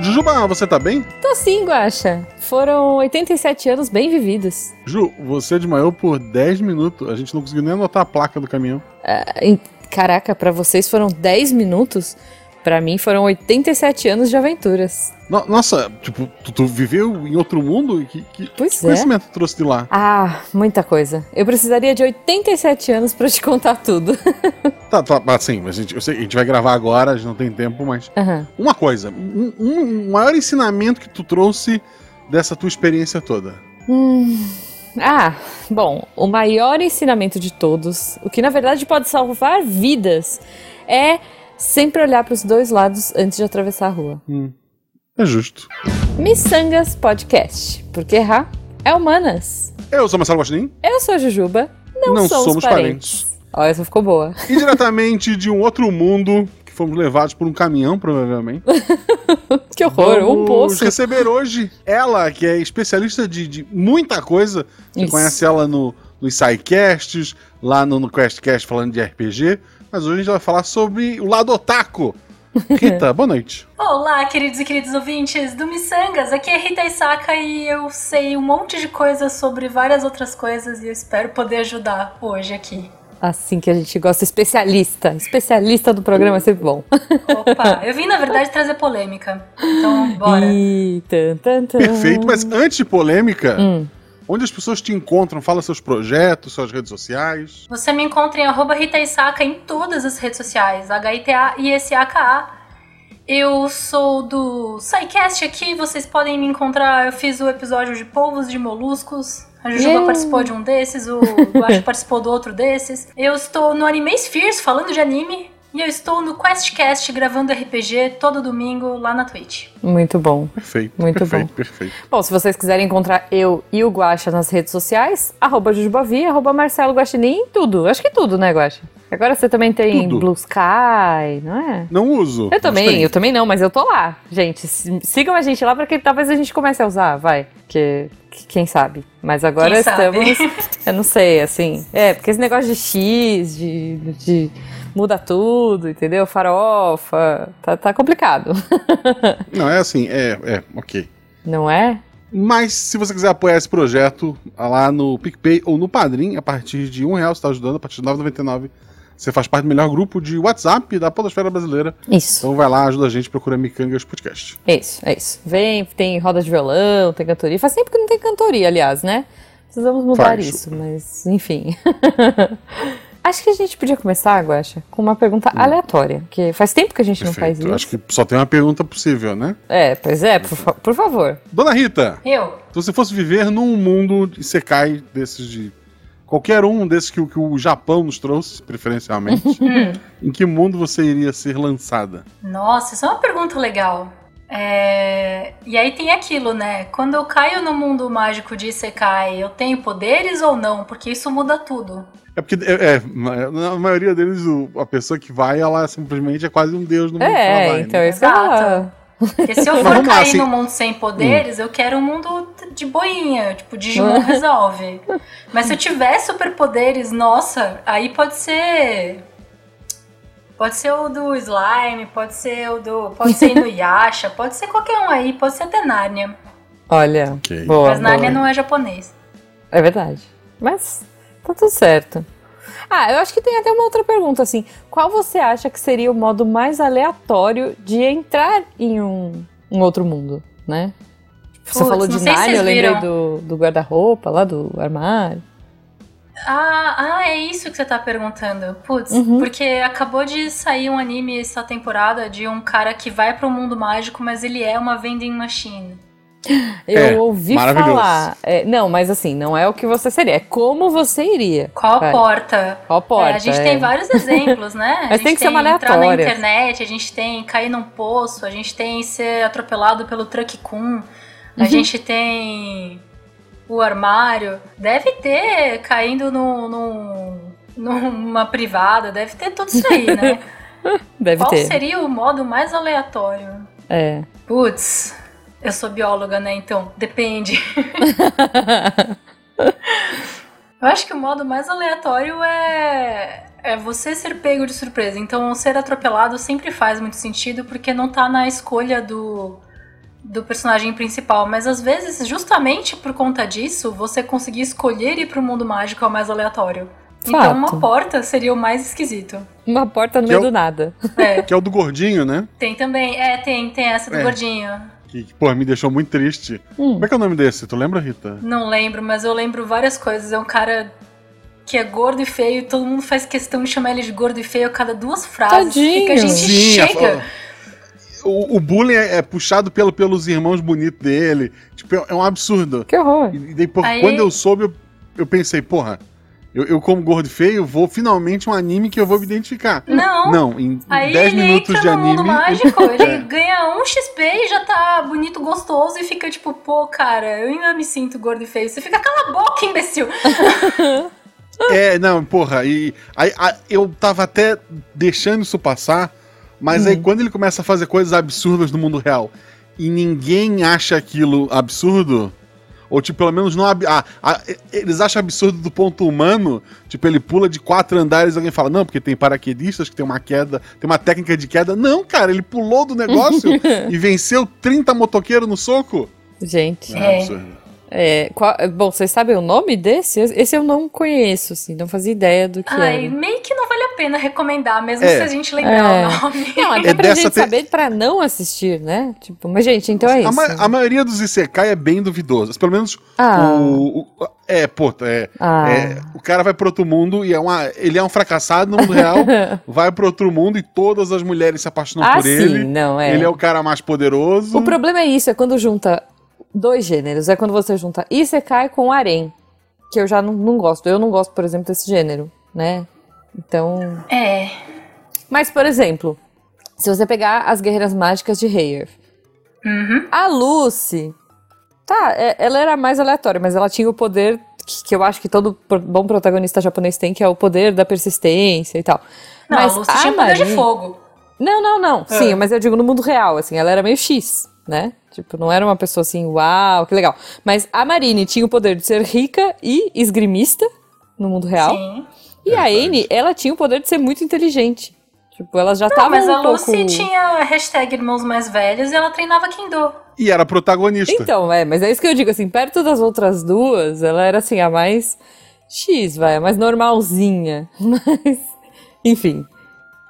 Jujuba, você tá bem? Tô sim, Guaxa. Foram 87 anos bem vividos. Ju, você desmaiou por 10 minutos. A gente não conseguiu nem anotar a placa do caminhão. Ah, em- caraca, pra vocês foram 10 minutos? Pra mim foram 87 anos de aventuras. No- nossa, tipo, tu, tu viveu em outro mundo? Que, que, Pois que é. conhecimento tu trouxe de lá? Ah, muita coisa. Eu precisaria de 87 anos pra te contar tudo. Tá, tá, assim, mas a gente, eu sei, a gente vai gravar agora, a gente não tem tempo, mas. Aham. Uma coisa, um, um- um maior ensinamento que tu trouxe dessa tua experiência toda. Hum. Ah, bom, o maior ensinamento de todos, o que na verdade pode salvar vidas, é sempre olhar para os dois lados antes de atravessar a rua. É justo. Missangas Podcast, porque errar é humanas. Eu sou Marcelo Guaxinim, Eu sou a Jujuba, não, Não somos, somos parentes. Ó, essa ficou boa. e diretamente de um outro mundo, que fomos levados por um caminhão, provavelmente. Que horror, um Vamos poço. receber hoje ela, que é especialista de, de muita coisa. Você Isso. conhece ela no, nos SciCasts, lá no, no QuestCast falando de RPG. Mas hoje a gente vai falar sobre o lado otaku. Rita, boa noite. Olá, queridos e queridos ouvintes do Missangas. Aqui é Rita Isaka e eu sei um monte de coisas sobre várias outras coisas e eu espero poder ajudar hoje aqui. Assim que a gente gosta, especialista. Especialista do programa é sempre bom. Opa, eu vim na verdade trazer polêmica. Então, bora. Ih, tan, tan, tan. Perfeito, mas antes de polêmica, Hum. Onde as pessoas te encontram? Fala seus projetos, suas redes sociais. Você me encontra em arroba Rita Isaka em todas as redes sociais, H-I-T-A-I-S-A-K-A. Eu sou do SciCast aqui, vocês podem me encontrar. Eu fiz o episódio de polvos de moluscos. A Jujuba Yeah. participou de um desses, o Guacho participou do outro desses. Eu estou no Anime Spheres falando de anime. E eu estou no QuestCast gravando RPG todo domingo lá na Twitch. Muito bom. Perfeito, Muito perfeito, bom. perfeito. Bom, se vocês quiserem encontrar eu e o Guaxa nas redes sociais, arroba Jujubavi, arroba Marcelo Guaxinim, tudo. Acho que tudo, né, Guaxa? Agora você também tem Tudo. Blue Sky, não é? Não uso. Eu também, tem. eu também não, mas eu tô lá. Gente, si- sigam a gente lá porque talvez a gente comece a usar, vai. Que, que- quem sabe. Mas agora Quem sabe? estamos. Eu não sei, assim. É, porque esse negócio de X, de. de muda tudo, entendeu? Farofa. Tá, tá complicado. Não, é assim, é, é, ok. Não é? Mas se você quiser apoiar esse projeto lá no PicPay ou no Padrim, a partir de um real você está ajudando, a partir de R$ 9,99 você faz parte do melhor grupo de WhatsApp da Podosfera Brasileira. Isso. Então vai lá, ajuda a gente, procura Micangas Podcast. É isso, é isso. Vem, tem roda de violão, tem cantoria. Faz tempo que não tem cantoria, aliás, né? Precisamos mudar Faz. isso, mas enfim. Acho que a gente podia começar, Guaxa, com uma pergunta aleatória, porque faz tempo que a gente não faz Hum. Perfeito. isso. Acho que só tem uma pergunta possível, né? É, pois é, por, fa- por favor. Dona Rita, Eu? se você fosse viver num mundo de Sekai desses de. Qualquer um desses que, o- que o Japão nos trouxe, preferencialmente, Hum. em que mundo você iria ser lançada? Nossa, isso é uma pergunta legal. É, E aí tem aquilo, né? Quando eu caio no mundo mágico de Isekai, eu tenho poderes ou não? Porque isso muda tudo. É porque, é, é, na maioria deles, o- a pessoa que vai, ela simplesmente é quase um deus no mundo que ela É, vai, então né? é isso Exato. Porque se eu for vamos lá, cair assim- num mundo sem poderes, eu quero um mundo de boinha, tipo, Digimon resolve. Mas se eu tiver superpoderes, nossa, aí pode ser. Pode ser o do Slime, pode ser o do. Pode ser Inuyasha, pode ser qualquer um aí, pode ser até Narnia. Olha, Ok. boa, Mas Narnia boa. não é japonês. É verdade. Mas tá tudo certo. Ah, eu acho que tem até uma outra pergunta, assim. Qual você acha que seria o modo mais aleatório de entrar em um, um outro mundo, né? Você Putz, falou de Narnia, eu lembrei do, do guarda-roupa lá, do armário. Ah, ah, é isso que você tá perguntando. Putz, Uhum. porque acabou de sair um anime essa temporada de um cara que vai pro mundo mágico, mas ele é uma vending machine. Eu É, ouvi falar. É, não, mas assim, não é o que você seria, é como você iria. Qual Vai. porta? Qual porta? É, a gente é. tem vários exemplos, né? A Mas gente tem que ser uma entrar na aleatória. internet, a gente tem cair num poço, a gente tem ser atropelado pelo truck Kun, a Uhum. gente tem o armário. Deve ter caindo no, no- numa privada, deve ter tudo isso aí, né? Deve Qual ter. seria o modo mais aleatório? É. Putz, eu sou bióloga, né? Então, depende. Eu acho que o modo mais aleatório é, é você ser pego de surpresa. Então, ser atropelado sempre faz muito sentido porque não tá na escolha do, do personagem principal. Mas às vezes, justamente por conta disso, você conseguir escolher ir pro mundo mágico é o mais aleatório. Então, Fato. uma porta seria o mais esquisito. Uma porta no Que meio é o- do nada. É, Que é o do gordinho, né? tem também. É, tem, tem essa do É. gordinho. Que, que, pô, me deixou muito triste. Hum. Como é que é o nome desse? Tu lembra, Rita? Não lembro, mas eu lembro várias coisas. É um cara que é gordo e feio e todo mundo faz questão de chamar ele de gordo e feio a cada duas frases. Tadinho. Que a gente Sim, a- chega. O, o bullying é, é puxado pelo, pelos irmãos bonitos dele. Tipo, é, é um absurdo. Que horror. E, e daí, pô, Aí- quando eu soube, eu, eu pensei, porra, eu, eu como gordo e feio, vou finalmente um anime que eu vou me identificar. Não. Não, em Aí 10 ele minutos entra de no anime. mundo mágico, ele É. ganha um XP e já tá bonito, gostoso e fica tipo, pô, cara, eu ainda me sinto gordo e feio. Você fica, cala a boca, imbecil! É, não, porra, e aí, a- eu tava até deixando isso passar, mas aí quando ele começa a fazer coisas absurdas no mundo real e ninguém acha aquilo absurdo, ou tipo, pelo menos não. ah, ah, eles acham absurdo do ponto humano, tipo, ele pula de quatro andares e alguém fala, não, porque tem paraquedistas que tem uma queda, tem uma técnica de queda. Não, cara, ele pulou do negócio e venceu 30 motoqueiros no soco. Gente. É, É. absurdo. É, qual- bom, vocês sabem o nome desse? Esse eu não conheço, assim, não fazia ideia do que Ai, era. meio que não vale a pena recomendar, mesmo É. se a gente lembrar É. o nome. Não, até É pra dessa gente te- saber pra não assistir, né? Tipo, mas gente, então é A, isso. ma- a maioria dos Isekai é bem duvidoso. Pelo menos Ah. o, o- É, pô, é, Ah. é, O cara vai pro outro mundo e é uma, ele é um fracassado no mundo real, vai pro outro mundo e todas as mulheres se apaixonam ah, por sim, ele. não, é. Ele é o cara mais poderoso. O problema é isso, é quando junta dois gêneros. É quando você junta Isekai com Harem. Que eu já não, não gosto. Eu não gosto, por exemplo, desse gênero, né? Então. É. Mas, por exemplo, se você pegar as Guerreiras Mágicas de Heyer, Uhum. a Lucy. Tá, é- ela era mais aleatória, mas ela tinha o poder que, que eu acho que todo bom protagonista japonês tem, que é o poder da persistência e tal. Não, mas a Lucy tinha poder de fogo. Não, não, não. Ah. Sim, mas eu digo no mundo real, assim, ela era meio X, né? Tipo, não era uma pessoa assim, uau, que legal. Mas a Marine tinha o poder de ser rica e esgrimista no mundo real. Sim. E a Anne, ela tinha o poder de ser muito inteligente. Tipo, elas já Não, estavam mas a um pouco... Lucy tinha hashtag irmãos mais velhos e ela treinava Kendo. E era protagonista. Então, é, mas é isso que eu digo, assim, perto das outras duas, ela era assim, a mais X, vai, a mais normalzinha. Mas, enfim.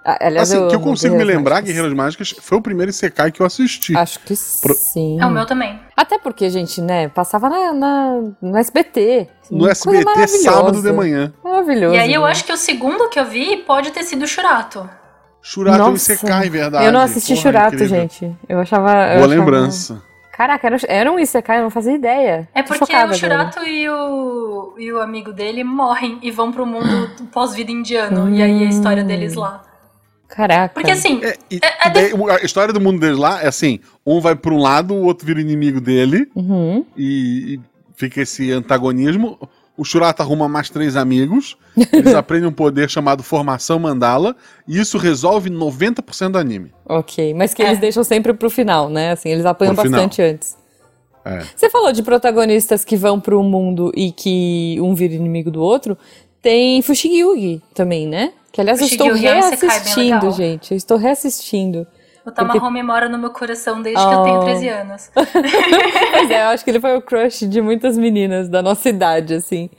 A- Aliás, assim, eu que eu consigo me lembrar, Mágicas. Guerreiras Mágicas foi o primeiro Isekai que eu assisti. Acho que Pro- sim. É o meu também. Até porque, gente, né, passava na, na- no SBT. no Coisa SBT, sábado de manhã. Maravilhoso. E aí eu né? acho que o segundo que eu vi pode ter sido o Shurato. Shurato é um Nossa, Isekai, verdade. Eu não assisti Porra, Shurato, incrível. gente. Eu achava. eu Boa achava- lembrança. Caraca, era, era um Isekai, eu não fazia ideia. É Tô porque o agora. Shurato e o, e o amigo dele morrem e vão pro mundo do pós-vida indiano. E aí a história deles lá. Caraca. Porque assim, É, e- É- é daí, a história do mundo deles lá é assim: um vai pra um lado, o outro vira inimigo dele, Uhum. e, e fica esse antagonismo. O Shurato arruma mais três amigos, eles aprendem um poder chamado Formação Mandala, e isso resolve 90% do anime. Ok, mas que É. eles deixam sempre pro final, né? Assim, eles apanham Pro final. bastante antes. É. Você falou de protagonistas que vão pro mundo e que um vira inimigo do outro. Tem Fushigi também, né? Que aliás eu estou é reassistindo, gente. Eu estou reassistindo. o Tamahome mora no meu coração desde que Oh. eu tenho 13 anos. Pois é, eu acho que ele foi o crush de muitas meninas da nossa idade, assim.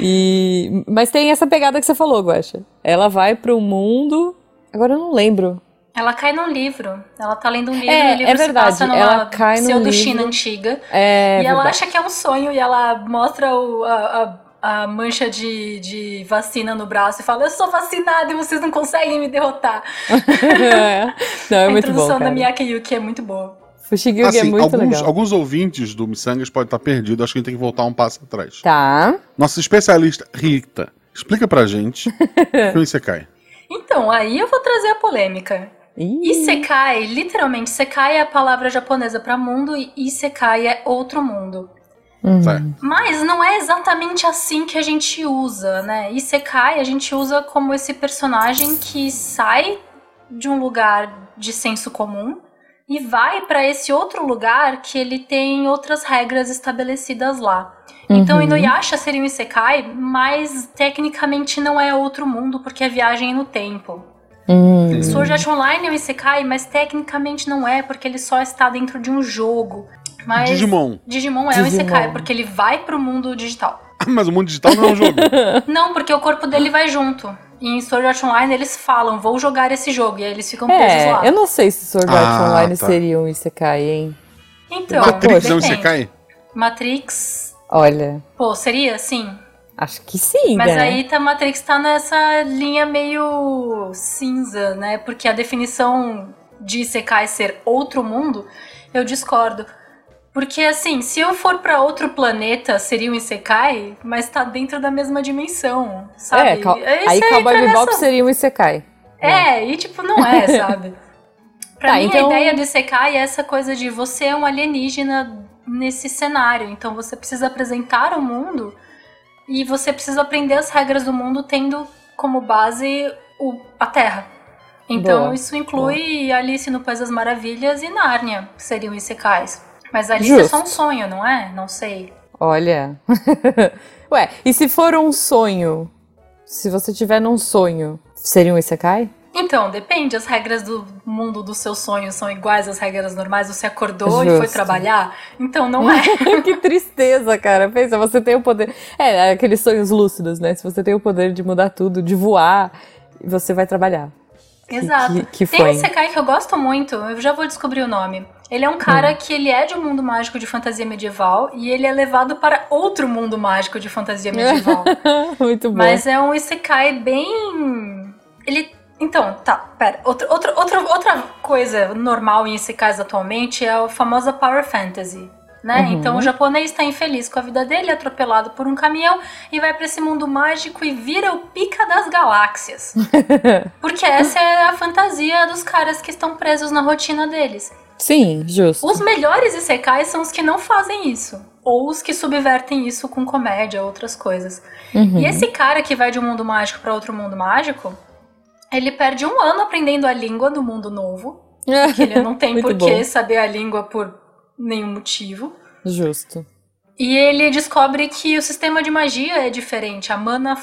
E... Mas tem essa pegada que você falou, Guaxa. Ela vai pro mundo. Agora eu não lembro. Ela cai num livro. Ela tá lendo um livro É, e o livro é verdade, se passa numa ela cai num pseudo-China livro. antiga. É e ela verdade. acha que é um sonho e ela mostra o- a, a- a mancha de, de vacina no braço e fala: Eu sou vacinada e vocês não conseguem me derrotar. não, é a muito bom, introdução da. Miyake Yuki é muito boa. Fushigi é Assim, muito alguns, legal. alguns ouvintes do Missangas podem estar perdidos, acho que a gente tem que voltar um passo atrás. Tá. Nossa especialista, Rita, explica pra gente o que é Isekai. Então, aí eu vou trazer a polêmica. Ih, Isekai, literalmente, Sekai é a palavra japonesa pra mundo e Isekai é outro mundo. Uhum. Mas não é exatamente assim que a gente usa, né? Isekai a gente usa como esse personagem que sai de um lugar de senso comum e vai pra esse outro lugar que ele tem outras regras estabelecidas lá. Então, Uhum. Inuyasha seria um Isekai, mas tecnicamente não é outro mundo, porque é viagem no tempo. Hum. Sword Art Online é um Isekai, mas tecnicamente não é, porque ele só está dentro de um jogo. Mas Digimon. Digimon é um Digimon. Isekai, porque ele vai pro mundo digital. Mas o mundo digital não é um jogo. Não, porque o corpo dele vai junto. E em Sword Art Online eles falam, vou jogar esse jogo, e aí eles ficam presos É, lá. eu não sei se Sword Art Ah, Online tá. seria um Isekai, hein? Então, Matrix é um. Isekai? Matrix, Olha, pô, seria sim. Acho que sim, Mas né? aí tá, Matrix tá nessa linha meio cinza, né? Porque a definição de Isekai ser outro mundo, eu discordo. Porque assim, se eu for pra outro planeta, seria um Isekai, mas tá dentro da mesma dimensão, sabe? É, cal- Aí aí você Cowboy Bebop nessa- seria um Isekai. É, e tipo, não é, sabe? Pra Tá, mim, então- a ideia do Isekai é essa coisa de você é um alienígena nesse cenário. Então você precisa apresentar o mundo e você precisa aprender as regras do mundo tendo como base o, a Terra. Então Boa, isso inclui Alice no País das Maravilhas e Nárnia, que seriam Isekais. Mas Alice é só um Justo. sonho, não é? Não sei. Olha. Ué, e se for um sonho? Se você tiver num sonho, seria um Isekai? Então, depende. As regras do mundo dos seus sonhos são iguais às regras normais. Você acordou e foi Justo. trabalhar? Então não é. que tristeza, cara. Pensa, você tem o poder. É, aqueles sonhos lúcidos, né? Se você tem o poder de mudar tudo, de voar, você vai trabalhar. Exato. que- que Tem um foi? Isekai que eu gosto muito, eu já vou descobrir o nome. Ele é um Hum. cara que ele é de um mundo mágico de fantasia medieval e ele é levado para outro mundo mágico de fantasia medieval. Muito bom. Mas é um Isekai bem. Ele. Então, tá, pera. Outra, outra, outra, outra coisa normal em Isekais atualmente é a famosa Power Fantasy. Né? Uhum. Então o japonês está infeliz com a vida dele, atropelado por um caminhão e vai para esse mundo mágico e vira o pica das galáxias. Porque essa é a fantasia dos caras que estão presos na rotina deles. Sim, justo. Os melhores Isekais são os que não fazem isso. Ou os que subvertem isso com comédia, outras coisas. Uhum. E esse cara que vai de um mundo mágico para outro mundo mágico, ele perde um ano aprendendo a língua do mundo novo. Que ele não tem por que saber a língua por nenhum motivo. Justo. E ele descobre que o sistema de magia é diferente. A mana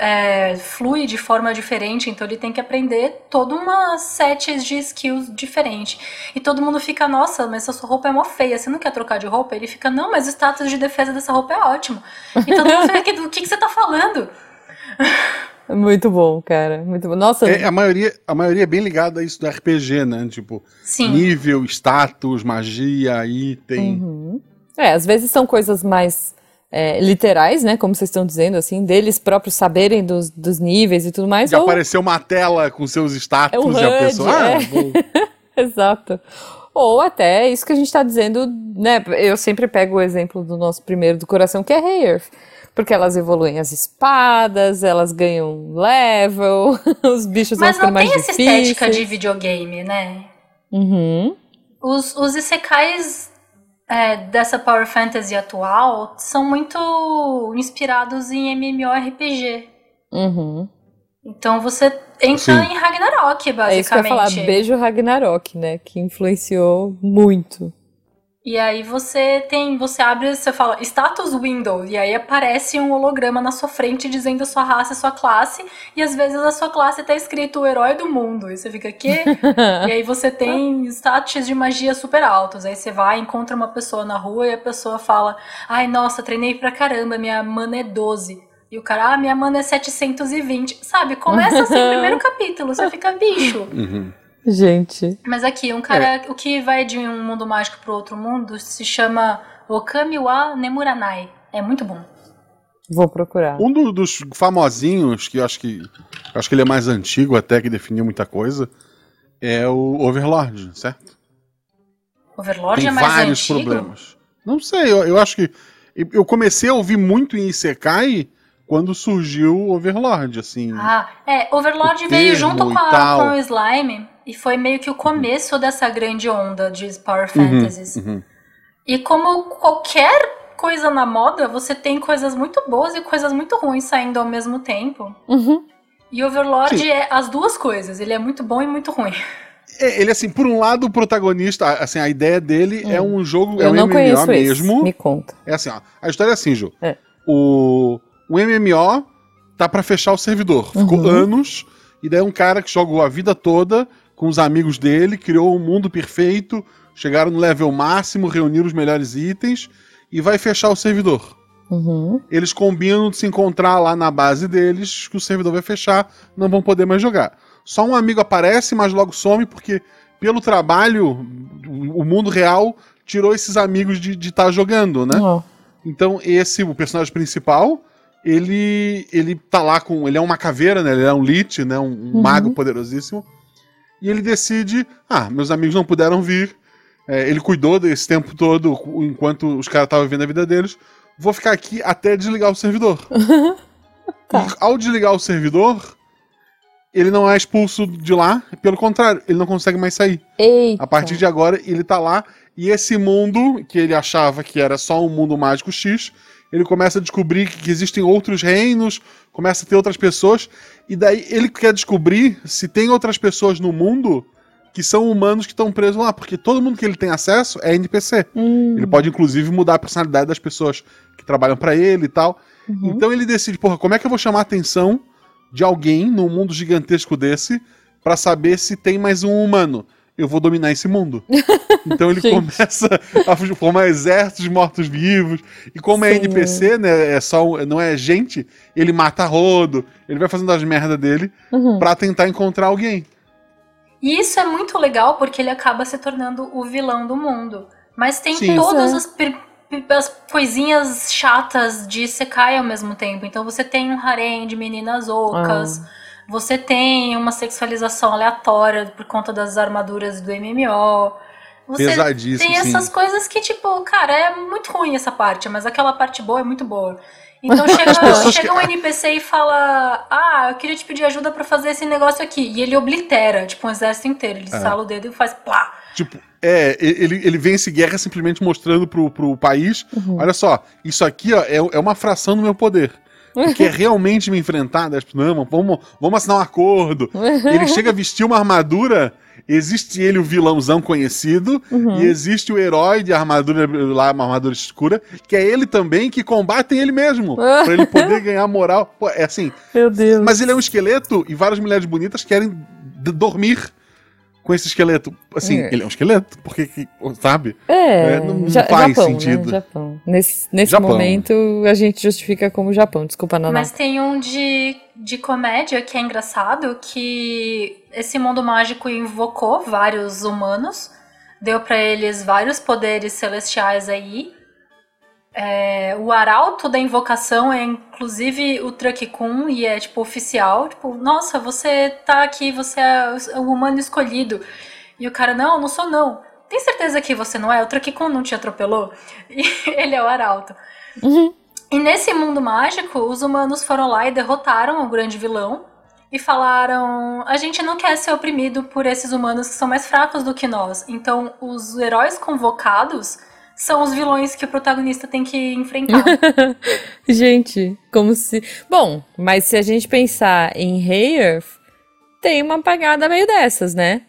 é, flui de forma diferente, então ele tem que aprender toda uma set de skills diferente. E todo mundo fica, nossa, mas essa sua roupa é mó feia, você não quer trocar de roupa? Ele fica, não, mas o status de defesa dessa roupa é ótimo. E todo mundo fica, do que, que você tá falando? Muito bom, cara. Muito bom. Nossa, É, a, maioria, a maioria é bem ligada a isso do RPG, né? Tipo, Sim. nível, status, magia, item. Uhum. É, às vezes são coisas mais é, literais, né? Como vocês estão dizendo, assim, deles próprios saberem dos, dos níveis e tudo mais. De ou- aparecer uma tela com seus status É um e a pessoa. Ah, é. vou- Exato. Ou até isso que a gente tá dizendo, né? Eu sempre pego o exemplo do nosso primeiro do coração, que é Hey Earth. Porque elas evoluem as espadas, elas ganham level, os bichos Mas vão não ficando tem mais essa difíceis. estética de videogame, né? Uhum. Os, os isekais é, dessa Power Fantasy atual são muito inspirados em MMORPG. Uhum. Então você entra Sim. em Ragnarok, basicamente. É isso que eu ia falar, beijo Ragnarok, né? Que influenciou muito. E aí você tem, você abre, você fala status window, e aí aparece um holograma na sua frente dizendo a sua raça e sua classe, e às vezes a sua classe tá escrito o herói do mundo, e você fica, quê? e aí você tem status de magia super altos, aí você vai, encontra uma pessoa na rua e a pessoa fala, ai nossa, treinei pra caramba, minha mana é 12. E o cara, ah, minha mana é 720. Sabe, começa assim o primeiro capítulo, você fica bicho. Uhum. Gente. Mas aqui, um cara, o que vai de um mundo mágico pro outro mundo se chama Okami wa Nemuranai. É muito bom. Vou procurar. Um do- dos famosinhos, que eu acho que. eu acho que ele é mais antigo até, que definiu muita coisa, é o Overlord, certo? Overlord Tem é mais vários antigo. problemas. Não sei, eu, eu acho que. Eu comecei a ouvir muito em Isekai quando surgiu o Overlord, assim. Ah, é, Overlord veio junto com, a- com o Slime e foi meio que o começo dessa grande onda de Power Uhum, Fantasies. uhum. E como qualquer coisa na moda, você tem coisas muito boas e coisas muito ruins saindo ao mesmo tempo. Uhum. E Overlord Sim. é as duas coisas, ele é muito bom e muito ruim. É, ele, assim, por um lado, o protagonista, assim, a ideia dele é um jogo, é Eu um não MMO conheço mesmo. esse. Me conta. É assim, ó. A história é assim, Ju. É. O, o MMO tá pra fechar o servidor. Ficou Uhum. anos, e daí um cara que jogou a vida toda com os amigos dele, criou um mundo perfeito, chegaram no level máximo, reuniram os melhores itens e vai fechar o servidor. Uhum. Eles combinam de se encontrar lá na base deles, que o servidor vai fechar, não vão poder mais jogar. Só um amigo aparece, mas logo some, porque pelo trabalho, o o mundo real tirou esses amigos de estar jogando, né? Ó. Então, esse, o personagem principal, ele ele tá lá com. Ele é uma caveira, né? Ele é um Lich, né? Um, um Uhum. mago poderosíssimo. E ele decide: ah, meus amigos não puderam vir. É, ele cuidou desse tempo todo enquanto os caras estavam vivendo a vida deles. Vou ficar aqui até desligar o servidor. Tá. Ao desligar o servidor, ele não é expulso de lá. Pelo contrário, ele não consegue mais sair. Eita. A partir de agora, ele tá lá e esse mundo, que ele achava que era só um mundo mágico X, ele começa a descobrir que existem outros reinos, começa a ter outras pessoas, e daí ele quer descobrir se tem outras pessoas no mundo que são humanos que estão presos lá, porque todo mundo que ele tem acesso é NPC. Hum. Ele pode, inclusive, mudar a personalidade das pessoas que trabalham pra ele e tal. Uhum. Então ele decide, porra, como é que eu vou chamar a atenção de alguém num mundo gigantesco desse pra saber se tem mais um humano? Eu vou dominar esse mundo. Então ele começa a formar exércitos de mortos-vivos. E como é Sim. NPC, né? É só, não é gente, ele mata a rodo, ele vai fazendo as merdas dele Uhum. pra tentar encontrar alguém. E isso é muito legal porque ele acaba se tornando o vilão do mundo. Mas tem Sim. todas é. as, as coisinhas chatas de Sekai ao mesmo tempo. Então você tem um harém de meninas ocas, você tem uma sexualização aleatória por conta das armaduras do MMO. Você Pesadíssimo, tem sim. essas coisas que, tipo, cara, é muito ruim essa parte, mas aquela parte boa é muito boa. Então chega, chega um NPC e fala: Ah, eu queria te pedir ajuda pra fazer esse negócio aqui. E ele oblitera, tipo, um exército inteiro. Ele É. sala o dedo e faz plá. Tipo, é, ele, ele vence guerra simplesmente mostrando pro, pro país: Uhum. olha só, isso aqui ó, é, é uma fração do meu poder. Tu quer realmente me enfrentar? Daí, tipo, Não, vamos, vamos assinar um acordo. Ele chega a vestir uma armadura. Existe ele, o vilãozão conhecido, Uhum. e existe o herói de armadura lá, uma armadura escura, que é ele também que combate ele mesmo. pra ele poder ganhar moral. Pô, é assim. Meu Deus. Mas ele é um esqueleto e várias mulheres bonitas querem dormir com esse esqueleto. Assim, É. ele é um esqueleto, porque, que- sabe? É, É, não Ja- faz Japão, sentido. Né? Japão. Nesse, nesse Japão. momento, a gente justifica como Japão. Desculpa, Naná. Mas tem um de, de comédia que é engraçado, que esse mundo mágico invocou vários humanos, deu pra eles vários poderes celestiais aí. É, o arauto da invocação é inclusive o Truck-kun e é tipo oficial, tipo, nossa, você tá aqui, você é o humano escolhido. E o cara, não, não sou não. Tem certeza que você não é? O Truck-kun não te atropelou? E ele é o arauto. Uhum. E nesse mundo mágico, os humanos foram lá e derrotaram o grande vilão e falaram: a gente não quer ser oprimido por esses humanos que são mais fracos do que nós. Então, os heróis convocados são os vilões que o protagonista tem que enfrentar. Gente, como se. Bom, mas se a gente pensar em Hey tem uma pagada meio dessas, né?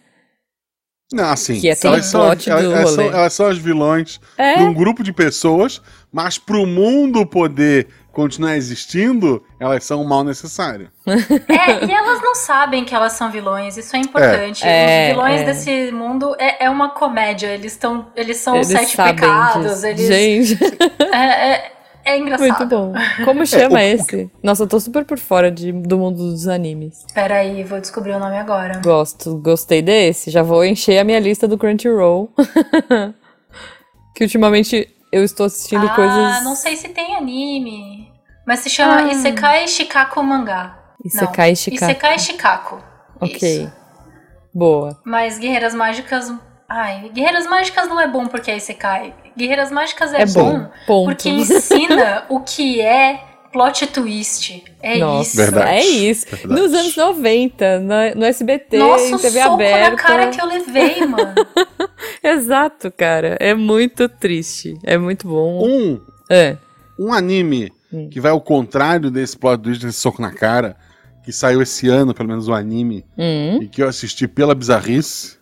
Não, assim, Que é elas, são, plot elas, elas são, rolê. elas são as vilões É. de um grupo de pessoas, mas pro mundo poder continuar existindo, elas são um mal necessário. é, e elas não sabem que elas são vilões, isso é importante. É, os vilões é. desse mundo é, é uma comédia, eles, tão, eles são os Eles sete pecados, disso. eles. Gente, É, é, é engraçado. muito bom. Como chama o- o esse? Nossa, eu tô super por fora de, do mundo dos animes. Peraí, vou descobrir o nome agora. Gosto, gostei desse. Já vou encher a minha lista do Crunchyroll. que ultimamente eu estou assistindo ah, coisas. não sei se tem anime. Mas se chama Ah. Isekai Shikaku Mangá. Isekai Não, Shikaku. Isekai Shikaku. Ok. Isso. Boa. Mas Guerreiras Mágicas. Ai, Guerreiras Mágicas não é bom porque é Isekai. Guerreiras Mágicas é, É bom. Ponto. porque ensina o que é plot twist. É Nossa, isso. Verdade. é isso. Verdade. Nos anos 90, na- no SBT, Nossa, em TV soco aberta. na cara que eu levei, mano. Exato, cara. É muito triste. É muito bom. Um, É. um anime Hum. que vai ao contrário desse plot twist, desse soco na cara, que saiu esse ano, pelo menos o anime, Hum. e que eu assisti pela bizarrice,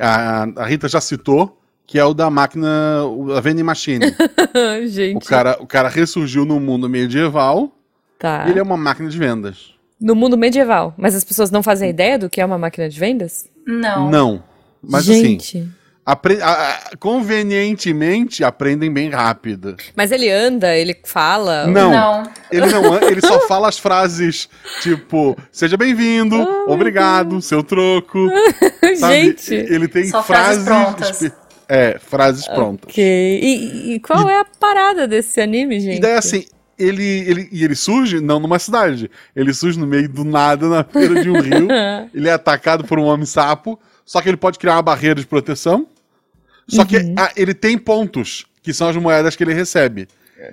A, a Rita já citou, que é o da máquina, o- a vending machine. Gente. o, cara, o cara ressurgiu no mundo medieval Tá. e ele é uma máquina de vendas. No mundo medieval. Mas as pessoas não fazem ideia do que é uma máquina de vendas? Não. Não. Mas assim, Gente. Apre- a- convenientemente aprendem bem rápido. Mas ele anda, ele fala. Não. Não. Ele não, ele só fala as frases tipo, seja bem-vindo, Oh, obrigado, seu troco. Gente. Ele tem Só frases frases. É, frases prontas. Ok. E, e qual é a parada desse anime, gente? E daí assim, ele, ele, e ele surge não numa cidade, ele surge no meio do nada, na beira de um rio. Ele é atacado por um homem-sapo, só que ele pode criar uma barreira de proteção. Só que Uhum. ah, ele tem pontos, que são as moedas que ele recebe.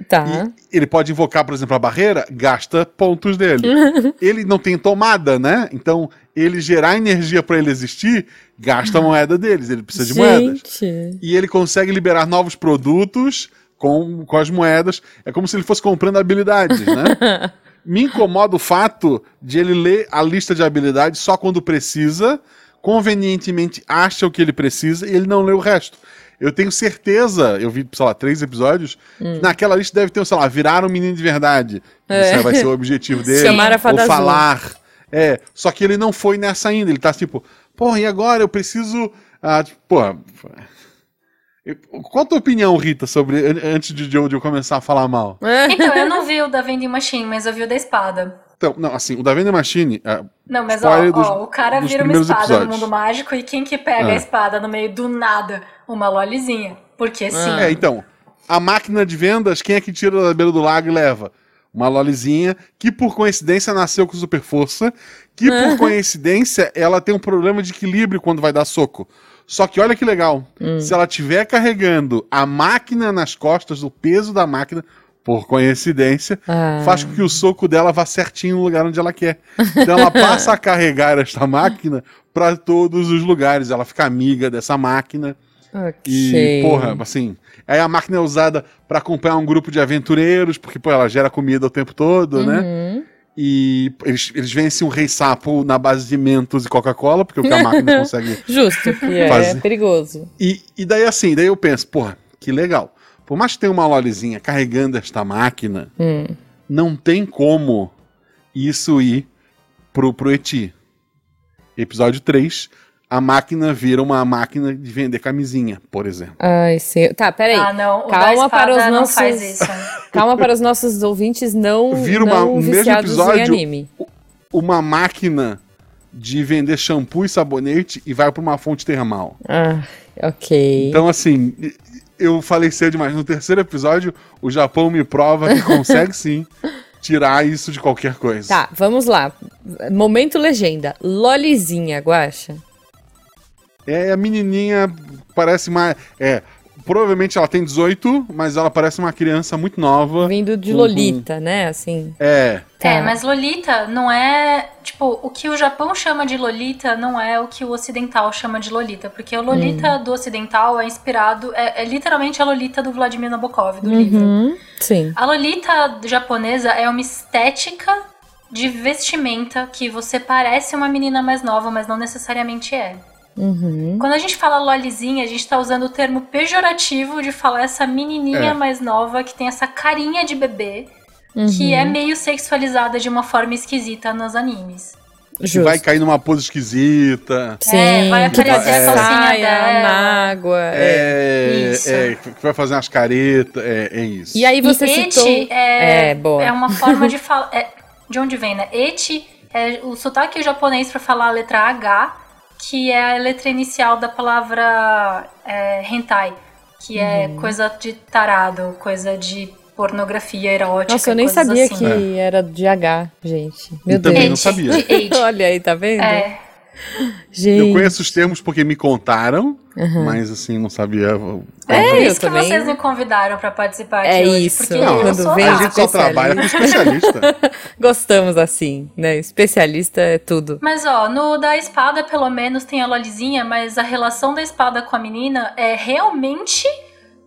Tá. E ele pode invocar, por exemplo, a barreira, gasta pontos dele. ele não tem tomada, né? Então, ele gerar energia para ele existir, gasta a moeda deles. Ele precisa de moedas. Gente. E ele consegue liberar novos produtos com, com as moedas. É como se ele fosse comprando habilidades, né? Me incomoda o fato de ele ler a lista de habilidades só quando precisa, convenientemente acha o que ele precisa e ele não lê o resto. Eu tenho certeza, eu vi, sei lá, três episódios, que naquela lista deve ter, sei lá, virar um menino de verdade. É. Isso vai ser o objetivo dele. Chamar a fada ou azul. falar. É, só que ele não foi nessa ainda. Ele tá tipo, porra, e agora eu preciso. Ah, tipo, porra. eu- Qual a tua opinião, Rita, sobre. an- Antes de, de eu começar a falar mal? Então, eu não vi o da Vending Machine, mas eu vi o da espada. Então, não, assim, o da Vending Machine. ah, Não, mas ó, dos- ó, o cara vira uma espada no episódios. mundo mágico e quem que pega Ah. a espada no meio do nada? Uma lolizinha. Porque sim. É, então, a máquina de vendas, quem é que tira da beira do lago e leva? Uma lolizinha que, por coincidência, nasceu com super força, que, por coincidência, ela tem um problema de equilíbrio quando vai dar soco. Só que olha que legal, se ela estiver carregando a máquina nas costas, o peso da máquina, por coincidência, Ah. faz com que o soco dela vá certinho no lugar onde ela quer. Então ela passa a carregar esta máquina para todos os lugares, ela fica amiga dessa máquina. E, Ok. porra, assim. Aí a máquina é usada pra acompanhar um grupo de aventureiros, porque, pô, ela gera comida o tempo todo, né? Uhum. E eles, eles vencem um rei sapo na base de mentos e Coca-Cola, porque é o que a máquina consegue. Justo, que é Fazer. perigoso. E, e daí, assim, daí eu penso, porra, que legal. Por mais que tenha uma lolizinha carregando esta máquina, Hum. não tem como isso ir pro, pro Eti. Episódio 3, a máquina vira uma máquina de vender camisinha, por exemplo. Ai, sim. Tá, peraí. Ah, não. O Calma para os não nossos- faz isso. Calma para os nossos ouvintes não, Vira uma- não o mesmo episódio- em anime. uma máquina de vender shampoo e sabonete e vai para uma fonte termal. Ah, ok. Então, assim, eu falei cedo demais. No terceiro episódio, o Japão me prova que consegue sim tirar isso de qualquer coisa. Tá, vamos lá. Momento legenda. Lolizinha, Guaxa. É, a menininha parece mais. É, provavelmente ela tem 18, mas ela parece uma criança muito nova. Vindo de com- Lolita, né? Assim. É, Tá. É, mas Lolita não é. Tipo, o que o Japão chama de Lolita não é o que o ocidental chama de Lolita. Porque o Lolita do ocidental é inspirado. É, é literalmente a Lolita do Vladimir Nabokov, do livro. Uhum, sim. A Lolita japonesa é uma estética de vestimenta que você parece uma menina mais nova, mas não necessariamente é. Uhum. Quando a gente fala lolizinha, a gente tá usando o termo pejorativo de falar essa menininha É. mais nova que tem essa carinha de bebê, que Uhum. é meio sexualizada de uma forma esquisita nos animes. que Justo. vai cair numa pose esquisita. Sim, É, vai que aparecer a calcinha dela. na água. é. É, Isso. é, que vai fazer umas caretas. É, é isso. E aí você e citou. eti é, É, boa. é uma forma de falar. é, de onde vem, né? Eti é o sotaque japonês para falar a letra H, que é a letra inicial da palavra é, hentai, que é Uhum. coisa de tarado, coisa de pornografia erótica. Nossa, eu nem sabia assim. que era de H, gente. Meu Eu também Deus. não sabia. Olha aí, tá vendo? É, Gente. Eu conheço os termos porque me contaram, Uhum. mas assim, não sabia. é, É, por isso que também. vocês me convidaram para participar aqui É hoje, isso. porque Não, quando vem A gente só trabalha com especialista. Gostamos assim, né? Especialista é tudo. Mas ó, no da espada pelo menos tem a Lolizinha, mas a relação da espada com a menina é realmente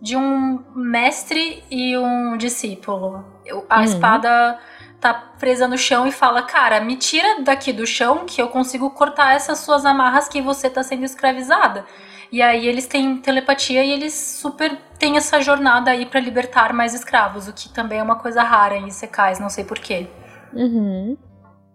de um mestre e um discípulo. A Uhum. espada tá presa no chão e fala: Cara, me tira daqui do chão que eu consigo cortar essas suas amarras que você tá sendo escravizada. E aí eles têm telepatia e eles super têm essa jornada aí para libertar mais escravos, o que também é uma coisa rara em Isekais, não sei porquê. Uhum.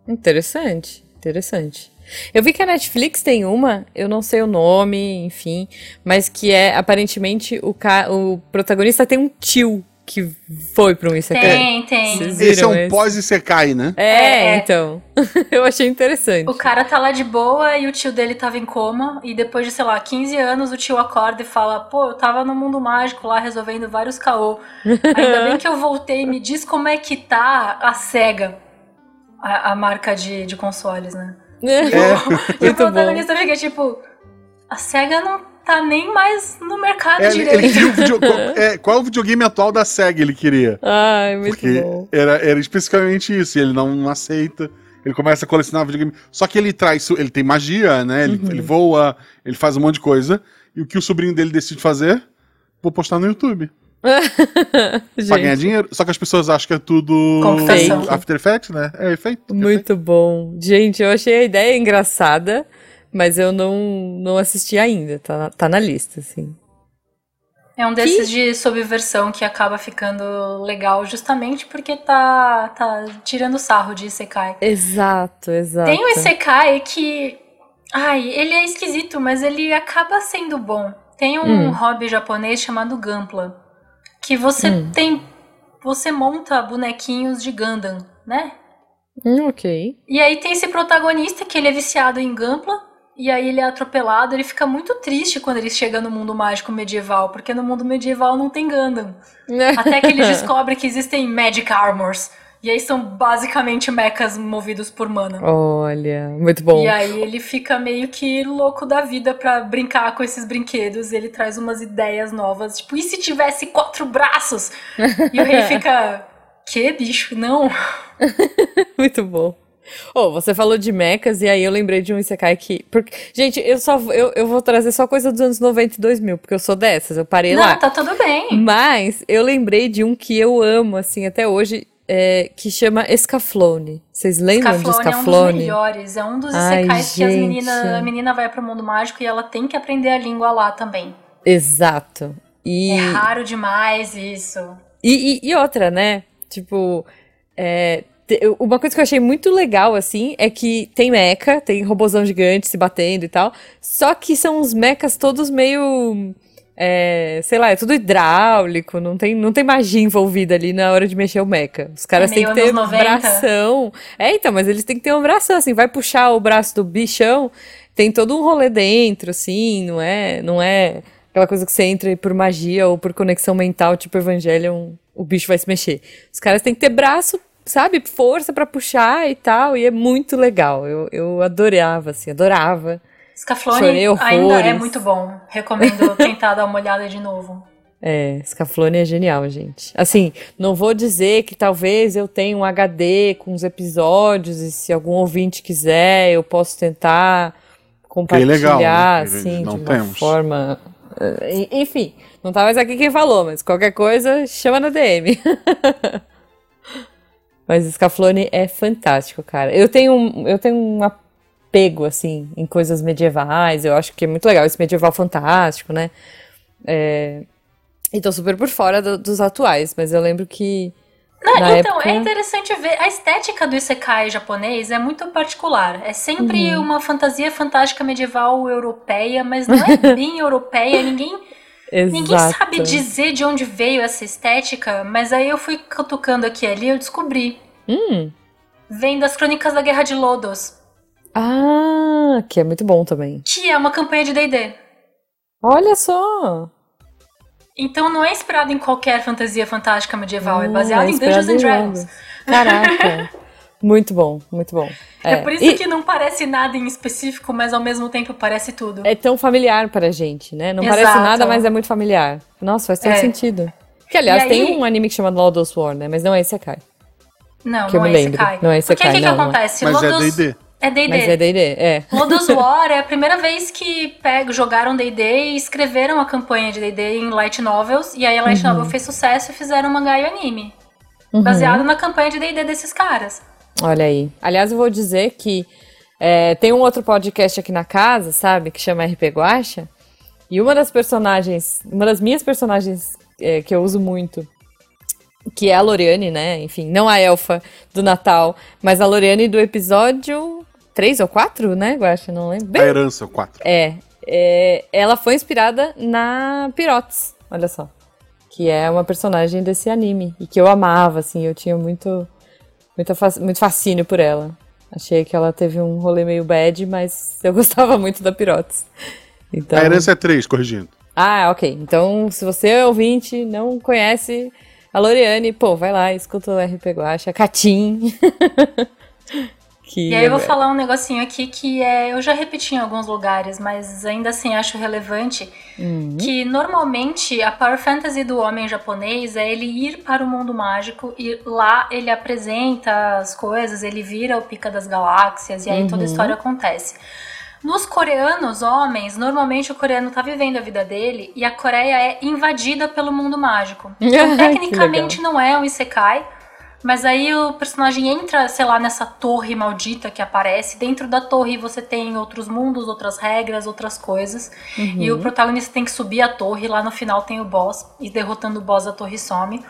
Interessante, interessante. Eu vi que a Netflix tem uma, eu não sei o nome, enfim, mas que é aparentemente o, ca o protagonista tem um tio que foi para um Isekai. Tem, tem. Esse é um pós-Isekai, né? É, É, é. então. eu achei interessante. O cara tá lá de boa e o tio dele tava em coma. E depois de, sei lá, 15 anos, o tio acorda e fala: Pô, eu tava no mundo mágico lá resolvendo vários caô. Ainda bem que eu voltei. Me diz como é que tá a SEGA, a, a marca de, de consoles, né? E o Muito bom. protagonista fica tipo: A SEGA não tá nem mais no mercado É, ele, direito. ele queria o video- qual, é, qual é o videogame atual da SEGA ele queria? Ai, muito Porque bom. era, era especificamente isso, e ele não, não aceita. Ele começa a colecionar videogame. Só que ele traz. Ele tem magia, né? Ele, Uhum. ele voa, ele faz um monte de coisa. E o que o sobrinho dele decide fazer? Vou postar no YouTube. Pra ganhar dinheiro. Só que as pessoas acham que é tudo Computação. After Effects, né? É efeito. muito bom. Gente, eu achei a ideia engraçada, mas eu não, não assisti ainda. Tá na, tá na lista, assim. É um desses de subversão que acaba ficando legal justamente porque tá, tá tirando sarro de Isekai. Exato, exato. Tem um Isekai que. Ai, ele é esquisito, mas ele acaba sendo bom. Tem um Hum. hobby japonês chamado Gunpla. Que você Hum. tem. Você monta bonequinhos de Gundam, né? Hum, ok. E aí tem esse protagonista que ele é viciado em Gunpla. E aí ele é atropelado, ele fica muito triste quando ele chega no mundo mágico medieval, porque no mundo medieval não tem Gundam. Até que ele descobre que existem Magic Armors. E aí são basicamente mechas movidos por mana. Olha, muito bom. E aí ele fica meio que louco da vida pra brincar com esses brinquedos. Ele traz umas ideias novas. Tipo, e se tivesse quatro braços? E o rei fica. Que bicho? Não. Muito bom. Oh, você falou de mechas e aí eu lembrei de um Isekai que. Porque, gente, eu só eu, eu vou trazer só coisa dos anos 90 e 2000, porque eu sou dessas, eu parei Não, lá. tá tudo bem. Mas eu lembrei de um que eu amo, assim, até hoje, é, que chama Escaflone. Vocês lembram de Escaflone é um dos Escaflone? melhores. É um dos Ai, isekais que as menina, a menina vai pro mundo mágico e ela tem que aprender a língua lá também. Exato. E, É raro demais isso. e, e- e outra, né? Tipo, é, uma coisa que eu achei muito legal, assim, é que tem mecha, tem robozão gigante se batendo e tal, só que são uns mechas todos meio. é, sei lá, é tudo hidráulico, não tem, não tem magia envolvida ali na hora de mexer o mecha. Os caras É têm que ter 90. bração. É, então, mas eles têm que ter um bração, assim, vai puxar o braço do bichão, tem todo um rolê dentro, assim, não é, não é aquela coisa que você entra por magia ou por conexão mental, tipo Evangelion, o bicho vai se mexer. Os caras têm que ter braço, sabe, força pra puxar e tal, e é muito legal. Eu, eu adorava, assim, adorava. Scaflone ainda é muito bom. Recomendo tentar dar uma olhada de novo. É, Scaflone é genial, gente. Assim, não vou dizer que talvez eu tenha um HD com os episódios e se algum ouvinte quiser, eu posso tentar compartilhar, legal, né? assim, Não de uma temos. forma... eh, Enfim, não tá mais aqui quem falou, mas qualquer coisa, chama na DM. Mas Scaflone é fantástico, cara. Eu tenho, um- eu tenho um apego, assim, em coisas medievais. Eu acho que é muito legal esse medieval fantástico, né? É... E tô super por fora do- dos atuais, mas eu lembro que. Não, então, época... é interessante ver. A estética do Isekai japonês é muito particular. É sempre Uhum. uma fantasia fantástica medieval europeia, mas não é bem europeia. Ninguém, ninguém Exato. sabe dizer de onde veio essa estética, mas aí eu fui cutucando aqui e ali e eu descobri. Hum. Vem das Crônicas da Guerra de Lodos, Ah, que é muito bom também. que é uma campanha de D&D. Olha só! Então não é inspirado em qualquer fantasia fantástica medieval, é Hum, baseado é em Dungeons and Dragons. Caraca! muito bom, muito bom. É, por isso E que não parece nada em específico, mas ao mesmo tempo parece tudo. é tão familiar pra gente, né? Não Exato. parece nada, mas é muito familiar. Nossa, faz todo É. sentido. Que, aliás, aí- tem um anime que chama Lodos War, né? Mas não é esse Sekai. Não, que eu não me é lembro. Isekai. Não é Porque o Isekai, que, que é. acontece? Mas é Lodos... D&D. É D&D. Mas é D&D, é. Lodos War é a primeira vez que pego, jogaram D&D e escreveram a campanha de D&D em light novels. E aí a light Uhum. novel fez sucesso e fizeram um mangá e anime. uhum. baseado na campanha de D&D desses caras. Olha aí. Aliás, eu vou dizer que é, tem um outro podcast aqui na casa, sabe, que chama RP Guacha, e uma das personagens, uma das minhas personagens é, que eu uso muito, que é a Loriane, né? Enfim, não a elfa do Natal, mas a Loriane do episódio 3 ou 4, né, Guacha? Não lembro. A herança, 4. É, é, ela foi inspirada na Pirotes, olha só. Que é uma personagem desse anime. E que eu amava, assim, eu tinha muito, muito, muito fascínio por ela. Achei que ela teve um rolê meio bad, mas eu gostava muito da Pirotes. Então... A herança é 3, corrigindo. Ah, ok. Então, se você é ouvinte, não conhece a Loriane, pô, vai lá, escuta o RP Guacha, Catim. Que e aí eu vou falar um negocinho aqui que é, eu já repeti em alguns lugares, mas ainda assim acho relevante, uhum. que normalmente a Power Fantasy do homem japonês é ele ir para o mundo mágico e lá ele apresenta as coisas, ele vira o pica das galáxias e aí uhum. toda a uhum. história acontece. Nos coreanos, homens, normalmente o coreano tá vivendo a vida dele e a Coreia é invadida pelo mundo mágico. Então, tecnicamente não é um isekai, mas aí o personagem entra, sei lá, nessa torre maldita que aparece. Dentro da torre você tem outros mundos, outras regras, outras coisas. Uhum. E o protagonista tem que subir a torre. Lá no final tem o boss. E derrotando o boss a torre some.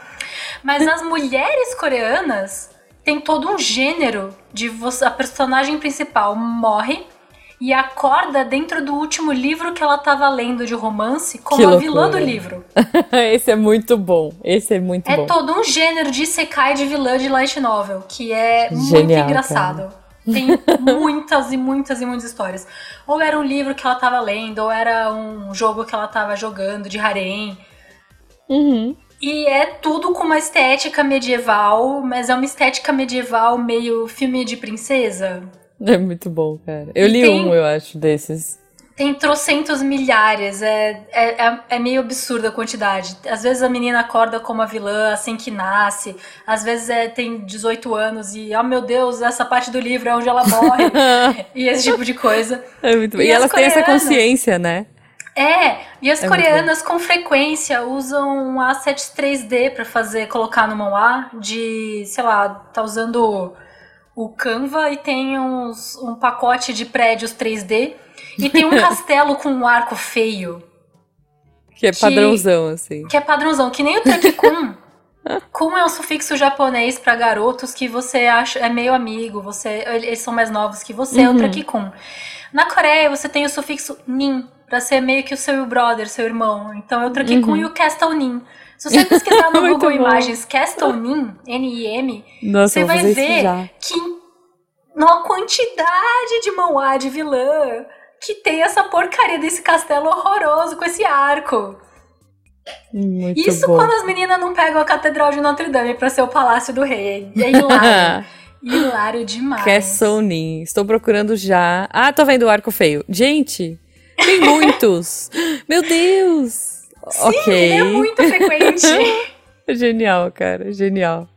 Mas as mulheres coreanas tem todo um gênero de você, a personagem principal morre e acorda dentro do último livro que ela estava lendo de romance como que a vilã do livro. Esse é muito bom. Esse é muito é bom. É todo um gênero de Sekai de vilã de light novel, que é Genial, muito engraçado. Cara. Tem muitas e muitas e muitas histórias. Ou era um livro que ela estava lendo, ou era um jogo que ela estava jogando de harem. Uhum. E é tudo com uma estética medieval, mas é uma estética medieval meio filme de princesa. É muito bom, cara. Eu li tem, um, eu acho, desses. Tem trocentos milhares, é, é, é, é, meio absurda a quantidade. Às vezes a menina acorda como a vilã assim que nasce, às vezes é, tem 18 anos e, oh meu Deus, essa parte do livro é onde ela morre, e esse tipo de coisa. É muito bom. E, e elas têm essa consciência, né? É, e as é coreanas com frequência usam assets 3D para fazer, colocar no manhwa, de, sei lá, tá usando o Canva e tem uns, um pacote de prédios 3D e tem um castelo com um arco feio. Que é padrãozão, assim. Que é padrãozão, que nem o Turkikun. Kun é um sufixo japonês para garotos que você acha é meio amigo, você eles são mais novos que você, uhum. é o Turkikun. Na Coreia você tem o sufixo nin para ser meio que o seu brother, seu irmão. Então o Turkikun uhum. e o Castle nin. Se você pesquisar no Google bom. Imagens Castle Nin, N-I-M, você vai ver que numa quantidade de manhwa de vilã que tem essa porcaria desse castelo horroroso com esse arco. Muito Isso bom. quando as meninas não pegam a Catedral de Notre Dame para ser o Palácio do Rei. É hilário. hilário demais. Castle Nin. Estou procurando já. Ah, tô vendo o arco feio. Gente, tem muitos. Meu Deus. Sim, ok. é muito frequente. genial, cara, genial.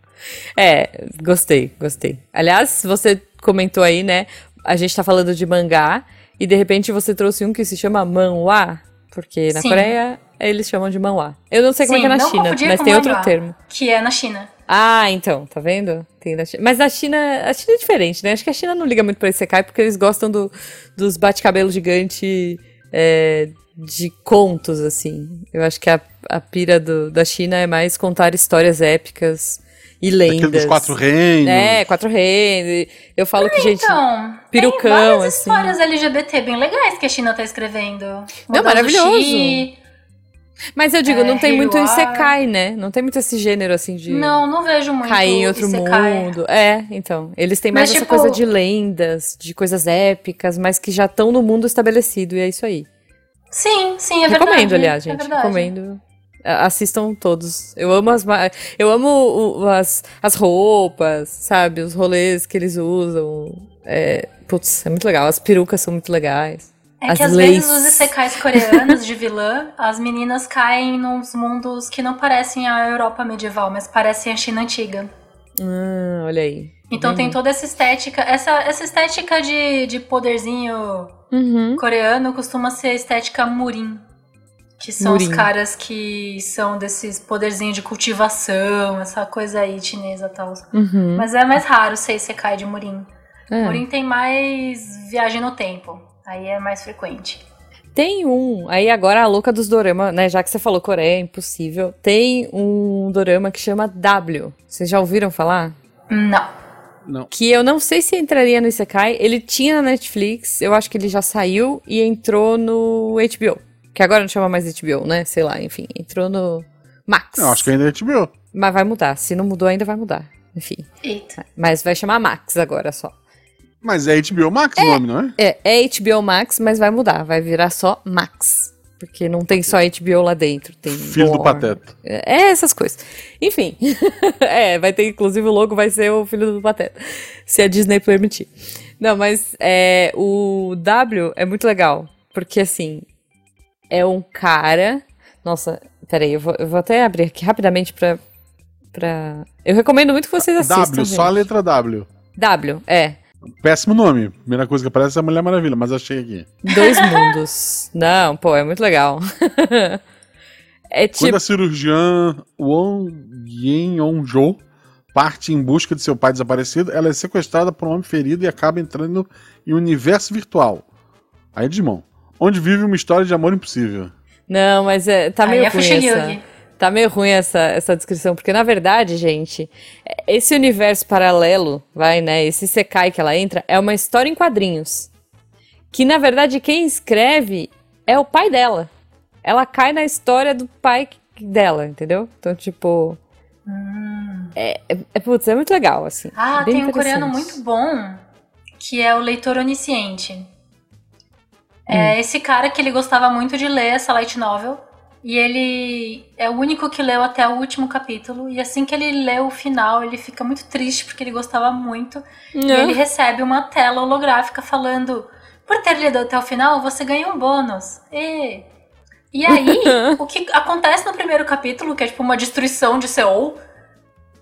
É, gostei, gostei. Aliás, você comentou aí, né? A gente tá falando de mangá e de repente você trouxe um que se chama manhwa, porque na Sim. Coreia eles chamam de manhwa. Eu não sei Sim, como é que é na China, mas tem outro termo. Que é na China. Ah, então, tá vendo? Tem na China. Mas na China, a China é diferente, né? Acho que a China não liga muito pra esse Sekai porque eles gostam do, dos bate-cabelo gigante é, de contos, assim. Eu acho que a, a pira do, da China é mais contar histórias épicas e lendas. Aquele dos quatro reinos. É, quatro reinos. Eu falo que, gente, então, pirucão, tem várias assim. histórias LGBT bem legais que a China tá escrevendo. Não, maravilhoso. Mas eu digo, é, não tem muito Isekai, né? Não tem muito esse gênero assim de. Não, não vejo muito. Cair em outro isekai. mundo. É, então. Eles têm mais mas, essa tipo... coisa de lendas, de coisas épicas, mas que já estão no mundo estabelecido, e é isso aí. Sim, sim, é Recomendo, verdade. Recomendo, aliás, é gente. É Recomendo. Assistam todos. Eu amo as eu amo as, as roupas, sabe? Os rolês que eles usam. É, putz, é muito legal. As perucas são muito legais. É as que às leis. vezes os isekais coreanos de vilã, as meninas caem nos mundos que não parecem a Europa medieval, mas parecem a China antiga. Ah, olha aí. Então tem toda essa estética, essa, essa estética de, de poderzinho uhum. coreano costuma ser a estética murim. Que são Murim. os caras que são desses poderzinhos de cultivação, essa coisa aí chinesa e tal. Uhum. Mas é mais raro ser Isekai de Murim. É. Murim tem mais viagem no tempo. Aí é mais frequente. Tem um, aí agora a louca dos dorama, né? Já que você falou Coreia, é impossível. Tem um dorama que chama W. Vocês já ouviram falar? Não. Não. Que eu não sei se entraria no Isekai. Ele tinha na Netflix, eu acho que ele já saiu e entrou no HBO. Que agora não chama mais HBO, né? Sei lá, enfim. Entrou no Max. Eu acho que ainda é HBO. Mas vai mudar. Se não mudou ainda, vai mudar. Enfim. Eita. Mas vai chamar Max agora só. Mas é HBO Max o nome, não é? É, é HBO Max, mas vai mudar. Vai virar só Max. Porque não tem só HBO lá dentro. Tem Filho do. Pateta. É, é essas coisas. Enfim. é, vai ter, inclusive, o logo vai ser o filho do Pateta. Se a Disney permitir. Não, mas é, o W é muito legal. Porque, assim, é um cara. Nossa, peraí, eu vou, eu vou até abrir aqui rapidamente pra. pra... Eu recomendo muito que vocês assistam. W, só a gente. letra W. W, é. Péssimo nome. Primeira coisa que aparece é a Mulher Maravilha, mas achei aqui. Dois mundos. Não, pô, é muito legal. é Quando tipo. a cirurgiã Won Yen-on-jo parte em busca de seu pai desaparecido, ela é sequestrada por um homem ferido e acaba entrando em um universo virtual. Aí, Digimon. Onde vive uma história de amor impossível. Não, mas é, tá Aí meio é ruim essa. Tá meio ruim essa, essa descrição, porque na verdade, gente, esse universo paralelo, vai, né? Esse Sekai que ela entra, é uma história em quadrinhos. Que na verdade quem escreve é o pai dela. Ela cai na história do pai dela, entendeu? Então, tipo. É, é, é, putz, é muito legal, assim. Ah, tem um coreano muito bom que é o Leitor Onisciente. É Hum. esse cara que ele gostava muito de ler essa light novel. E ele é o único que leu até o último capítulo. E assim que ele lê o final, ele fica muito triste porque ele gostava muito. E Ah. ele recebe uma tela holográfica falando: Por ter lido até o final, você ganha um bônus. E, e aí, o que acontece no primeiro capítulo, que é tipo uma destruição de Seul,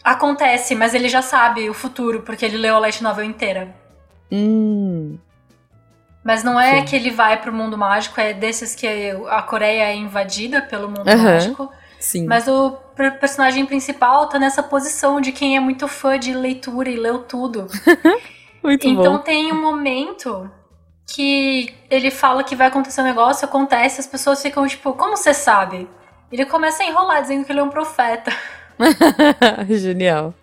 acontece, mas ele já sabe o futuro, porque ele leu a light novel inteira. Hum. Mas não é Sim. que ele vai pro mundo mágico, é desses que a Coreia é invadida pelo mundo Aham. mágico. Sim. Mas o per- personagem principal tá nessa posição de quem é muito fã de leitura e leu tudo. muito então bom. tem um momento que ele fala que vai acontecer um negócio, acontece, as pessoas ficam tipo, como você sabe? Ele começa a enrolar dizendo que ele é um profeta. Genial.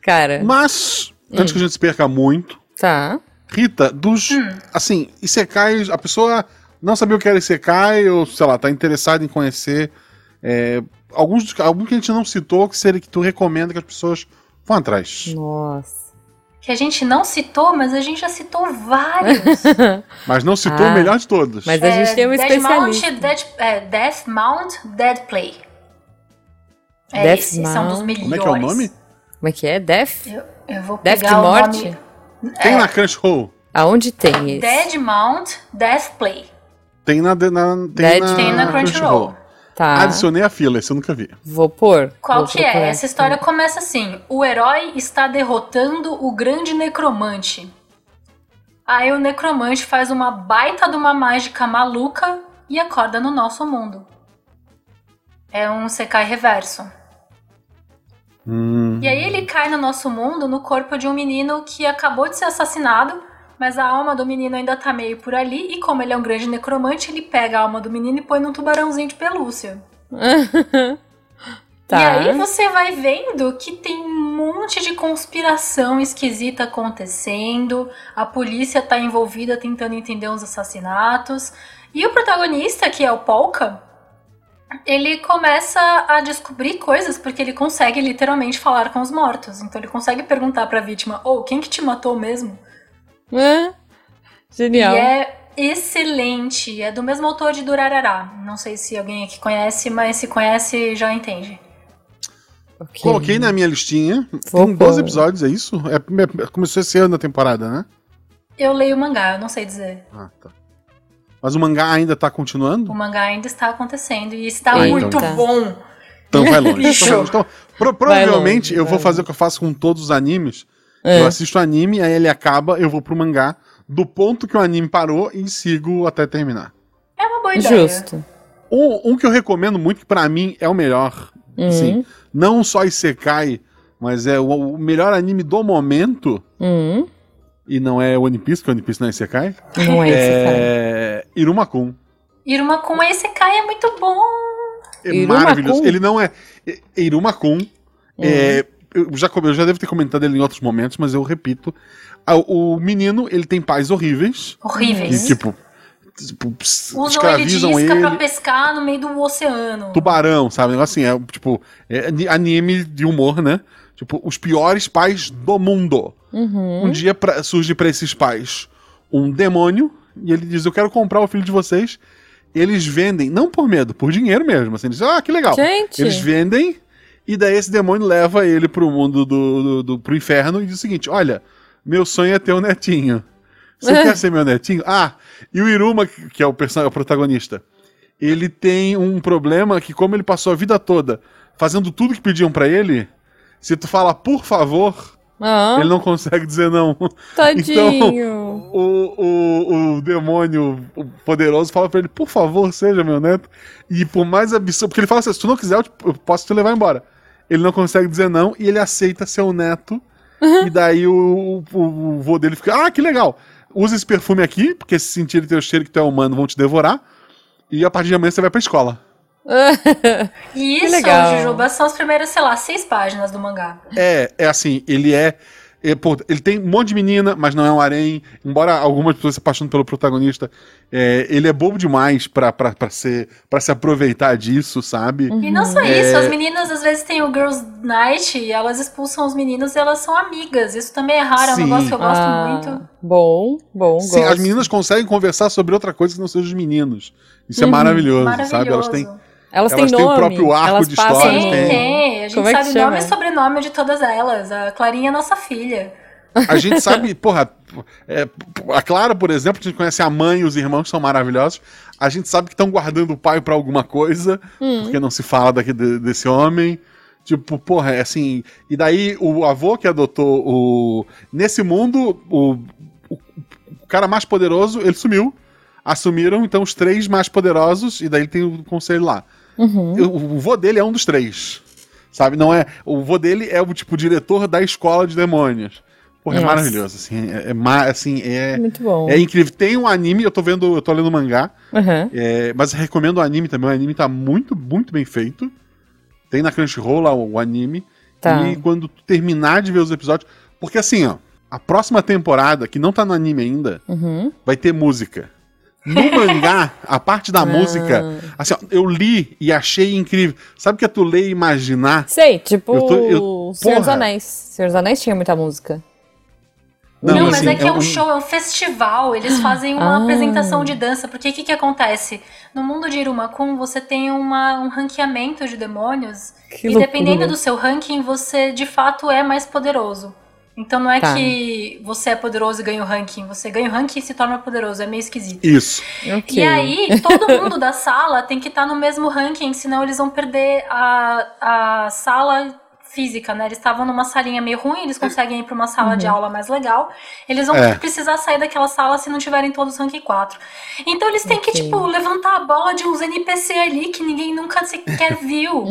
Cara, Mas, Hum. antes que a gente se perca muito, tá. Rita, dos. Hum. Assim, Isekai, a pessoa não sabia o que era Isekai, ou sei lá, tá interessada em conhecer. é, alguns, alguns que a gente não citou, que seria que tu recomenda que as pessoas vão atrás. Nossa. Que a gente não citou, mas a gente já citou vários. Mas não citou Ah, o melhor de todos. Mas a gente tem um Dead Mount, especialista. Dead, é, Death Mount, Dead Play. É Death esse, são dos Mount. melhores. Como é que é o nome? Como é que é? Death? Eu, eu vou Death pegar de o morte? nome. Tem na Crunchyroll. Aonde tem esse? Dead Mount, Death Play. Tem na, na, tem Dead- na, Tem na Crunchyroll. Tá. Adicionei a fila, esse eu nunca vi. Vou pôr. Qual Vou que é? Essa história começa assim: o herói está derrotando o grande necromante. Aí o necromante faz uma baita de uma mágica maluca e acorda no nosso mundo. É um Sekai reverso. Hum. E aí ele cai no nosso mundo no corpo de um menino que acabou de ser assassinado, mas a alma do menino ainda tá meio por ali, e como ele é um grande necromante, ele pega a alma do menino e põe num tubarãozinho de pelúcia. tá. E aí você vai vendo que tem um monte de conspiração esquisita acontecendo, a polícia tá envolvida tentando entender uns assassinatos, e o protagonista, que é o Polka, ele começa a descobrir coisas porque ele consegue literalmente falar com os mortos. Então ele consegue perguntar pra vítima: "Ô, quem que te matou mesmo?" Ah, Genial. E é excelente, é do mesmo autor de Durarará. Não sei se alguém aqui conhece, mas se conhece já entende. Ok. Coloquei na minha listinha. Vou Tem 12 pôr. episódios, é isso? É, começou esse ano a temporada, né? Eu leio mangá, eu não sei dizer. Ah, tá. Mas o mangá ainda tá O continuando? mangá ainda está acontecendo e está Ah, muito então bom. Então vai longe. Então, então, pro- provavelmente longe, eu vou fazer o que eu faço com todos os animes. É. Eu assisto o anime, aí ele acaba, eu vou pro mangá, do ponto que o anime parou e sigo até terminar. É uma boa ideia. Justo. Um, um que eu recomendo muito, que pra mim é o melhor. Uhum. Assim, não só Isekai, mas é o, o melhor anime do momento. Hum, E não é One Piece, porque One Piece não é Isekai. não é esse, cara. É. Iruma-kun. Iruma com esse Kai é muito bom. É Iruma-kun? maravilhoso. Ele não é. é- Iruma-kun. É, eu, já, eu já devo ter comentado ele em outros momentos, mas eu repito. Ah, O menino, ele tem pais horríveis. Que, Horríveis. tipo. tipo, ps- Usam ele de isca ele. pra pescar no meio do oceano. Tubarão, sabe? Um negócio assim, é tipo. É ani- anime de humor, né? Tipo, os piores pais do mundo. Uhum. Um dia pra- surge pra esses pais um demônio e ele diz: Eu quero comprar o filho de vocês. Eles vendem, não por medo, por dinheiro mesmo. Assim, eles dizem, ah, que legal. Gente, Eles vendem e daí esse demônio leva ele pro mundo do, do, do- pro inferno e diz o seguinte: Olha, meu sonho é ter um netinho. Você É. quer ser meu netinho? Ah, e o Iruma, que é o, person- é o protagonista, ele tem um problema que, como ele passou a vida toda fazendo tudo que pediam pra ele, se tu fala por favor, ele não consegue dizer não. tadinho. O, o, o demônio poderoso fala pra ele, por favor, seja meu neto. E por mais absurdo, porque ele fala assim, se tu não quiser, eu, te- eu posso te levar embora. Ele não consegue dizer não e ele aceita ser o neto. E daí o, o, o vô dele fica, ah, que legal. Usa esse perfume aqui, porque se sentirem teu cheiro que tu é humano, vão te devorar. E a partir de amanhã você vai pra escola. E Que isso, legal. Jujuba, são as primeiras, sei lá, seis páginas do mangá. É, é assim, ele é. é, pô, ele tem um monte de menina, mas não é um harém. Embora algumas pessoas se apaixonem pelo protagonista, é, ele é bobo demais pra, pra, pra, ser, pra se aproveitar disso, sabe? E não só É. isso, as meninas às vezes têm o Girls Night e elas expulsam os meninos e elas são amigas. Isso também é raro, é um Sim. negócio que eu gosto Ah, muito. Bom, bom, Sim, gosto. as meninas conseguem conversar sobre outra coisa que não seja os meninos. Isso é Uhum. maravilhoso, Maravilhoso. sabe? Elas têm. Elas, elas têm têm o próprio arco elas de passam no- Tem, tem. tem. A gente Como é que sabe chama? nome e sobrenome de todas elas. A Clarinha é nossa filha. A gente sabe, porra, é, a Clara, por exemplo, a gente conhece a mãe e os irmãos que são maravilhosos. A gente sabe que estão guardando o pai pra alguma coisa, Hum. porque não se fala daqui de- desse homem. Tipo, porra, é assim. E daí o avô que adotou o. Nesse mundo, o, o, o cara mais poderoso, ele sumiu. Assumiram, então, os três mais poderosos, e daí ele tem o conselho lá. Uhum. O, o vô dele é um dos três. Sabe? Não é. O vô dele é o tipo diretor da escola de demônios. Porra, é Nossa. maravilhoso, assim. É, é assim, é, Muito bom. é incrível. Tem um anime, eu tô vendo, eu tô lendo mangá, Uhum. é, mas recomendo o anime também. O anime tá muito, muito bem feito. Tem na Crunchyroll lá o, o anime. Tá. E quando tu terminar de ver os episódios. Porque assim, ó, a próxima temporada, que não tá no anime ainda, Uhum. vai ter música. No mangá, a parte da música, assim, ó, eu li e achei incrível. Sabe o que é tu ler e imaginar? Sei, tipo Eu tô- eu- Senhor dos. Anéis. Senhor dos Anéis tinha muita música. Não, Não, mas assim, é que é um um- show, é um festival. Eles fazem uma Ah. apresentação de dança. Porque o que, que acontece? No mundo de Irumakun, você tem uma, um ranqueamento de demônios. Que e loucura. dependendo do seu ranking, você de fato é mais poderoso. Então não é Tá. que você é poderoso e ganha o ranking. Você ganha o ranking e se torna poderoso. É meio esquisito. Isso. Ok. E aí, todo mundo da sala tem que estar no mesmo ranking, senão eles vão perder a, a sala física, né? Eles estavam numa salinha meio ruim, eles conseguem ir pra uma sala de aula mais legal. Eles vão É. precisar sair daquela sala se não tiverem todos ranking 4. Então eles têm que, Ok. tipo, levantar a bola de uns NPC ali que ninguém nunca sequer viu.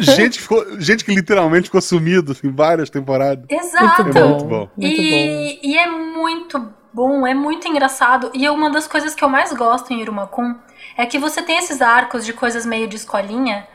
gente, que ficou, gente que literalmente ficou sumido em várias temporadas. Exato. Muito É bom. muito bom. Muito bom. e, e é muito bom, é muito engraçado. E uma das coisas que eu mais gosto em Irumakun é que você tem esses arcos de coisas meio de escolinha,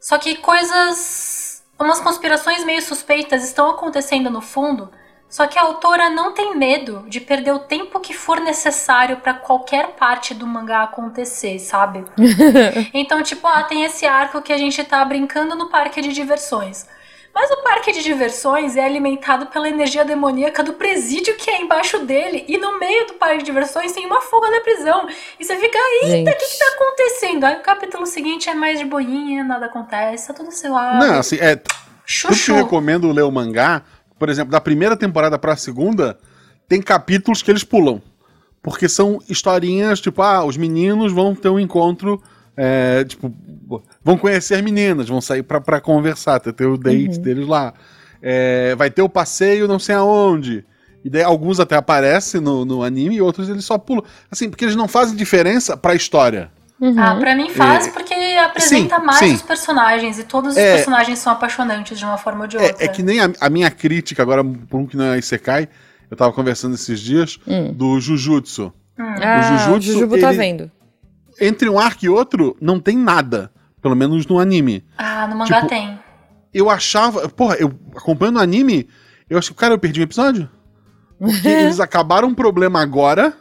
só que coisas. Umas conspirações meio suspeitas estão acontecendo no fundo. Só que a autora não tem medo de perder o tempo que for necessário pra qualquer parte do mangá acontecer, sabe? Então, tipo, ah, tem esse arco que a gente tá brincando no parque de diversões. Mas o parque de diversões é alimentado pela energia demoníaca do presídio que é embaixo dele. E no meio do parque de diversões tem uma fuga na prisão. E você fica, eita, o que, que tá acontecendo? Aí o capítulo seguinte é mais de boinha, nada acontece, tá tudo suave. Não, assim, é. Tudo que Chuchu. eu recomendo ler o mangá, por exemplo, da primeira temporada pra segunda, tem capítulos que eles pulam. Porque são historinhas, tipo, ah, os meninos vão ter um encontro, é, tipo, vão conhecer meninas, vão sair pra, pra conversar, ter, ter o date deles lá. É, vai ter o passeio não sei aonde. E daí alguns até aparecem no, no anime e outros eles só pulam. Assim, porque eles não fazem diferença pra história. Uhum. Ah, pra mim faz, É. porque apresenta Sim, mais sim. os personagens e todos os É. personagens são apaixonantes de uma forma ou de outra. É, é que nem a, a minha crítica, agora, por um que não é Isekai, eu tava conversando esses dias, Hum. do Jujutsu. Ah, Jujutsu, o Jujubo tá ele- vendo. Entre um arco e outro, não tem nada. Pelo menos no anime. Ah, no mangá Tipo, tem. Eu achava. Porra, eu acompanhando o anime, eu acho que, cara, eu perdi um episódio. Porque eles acabaram um problema agora.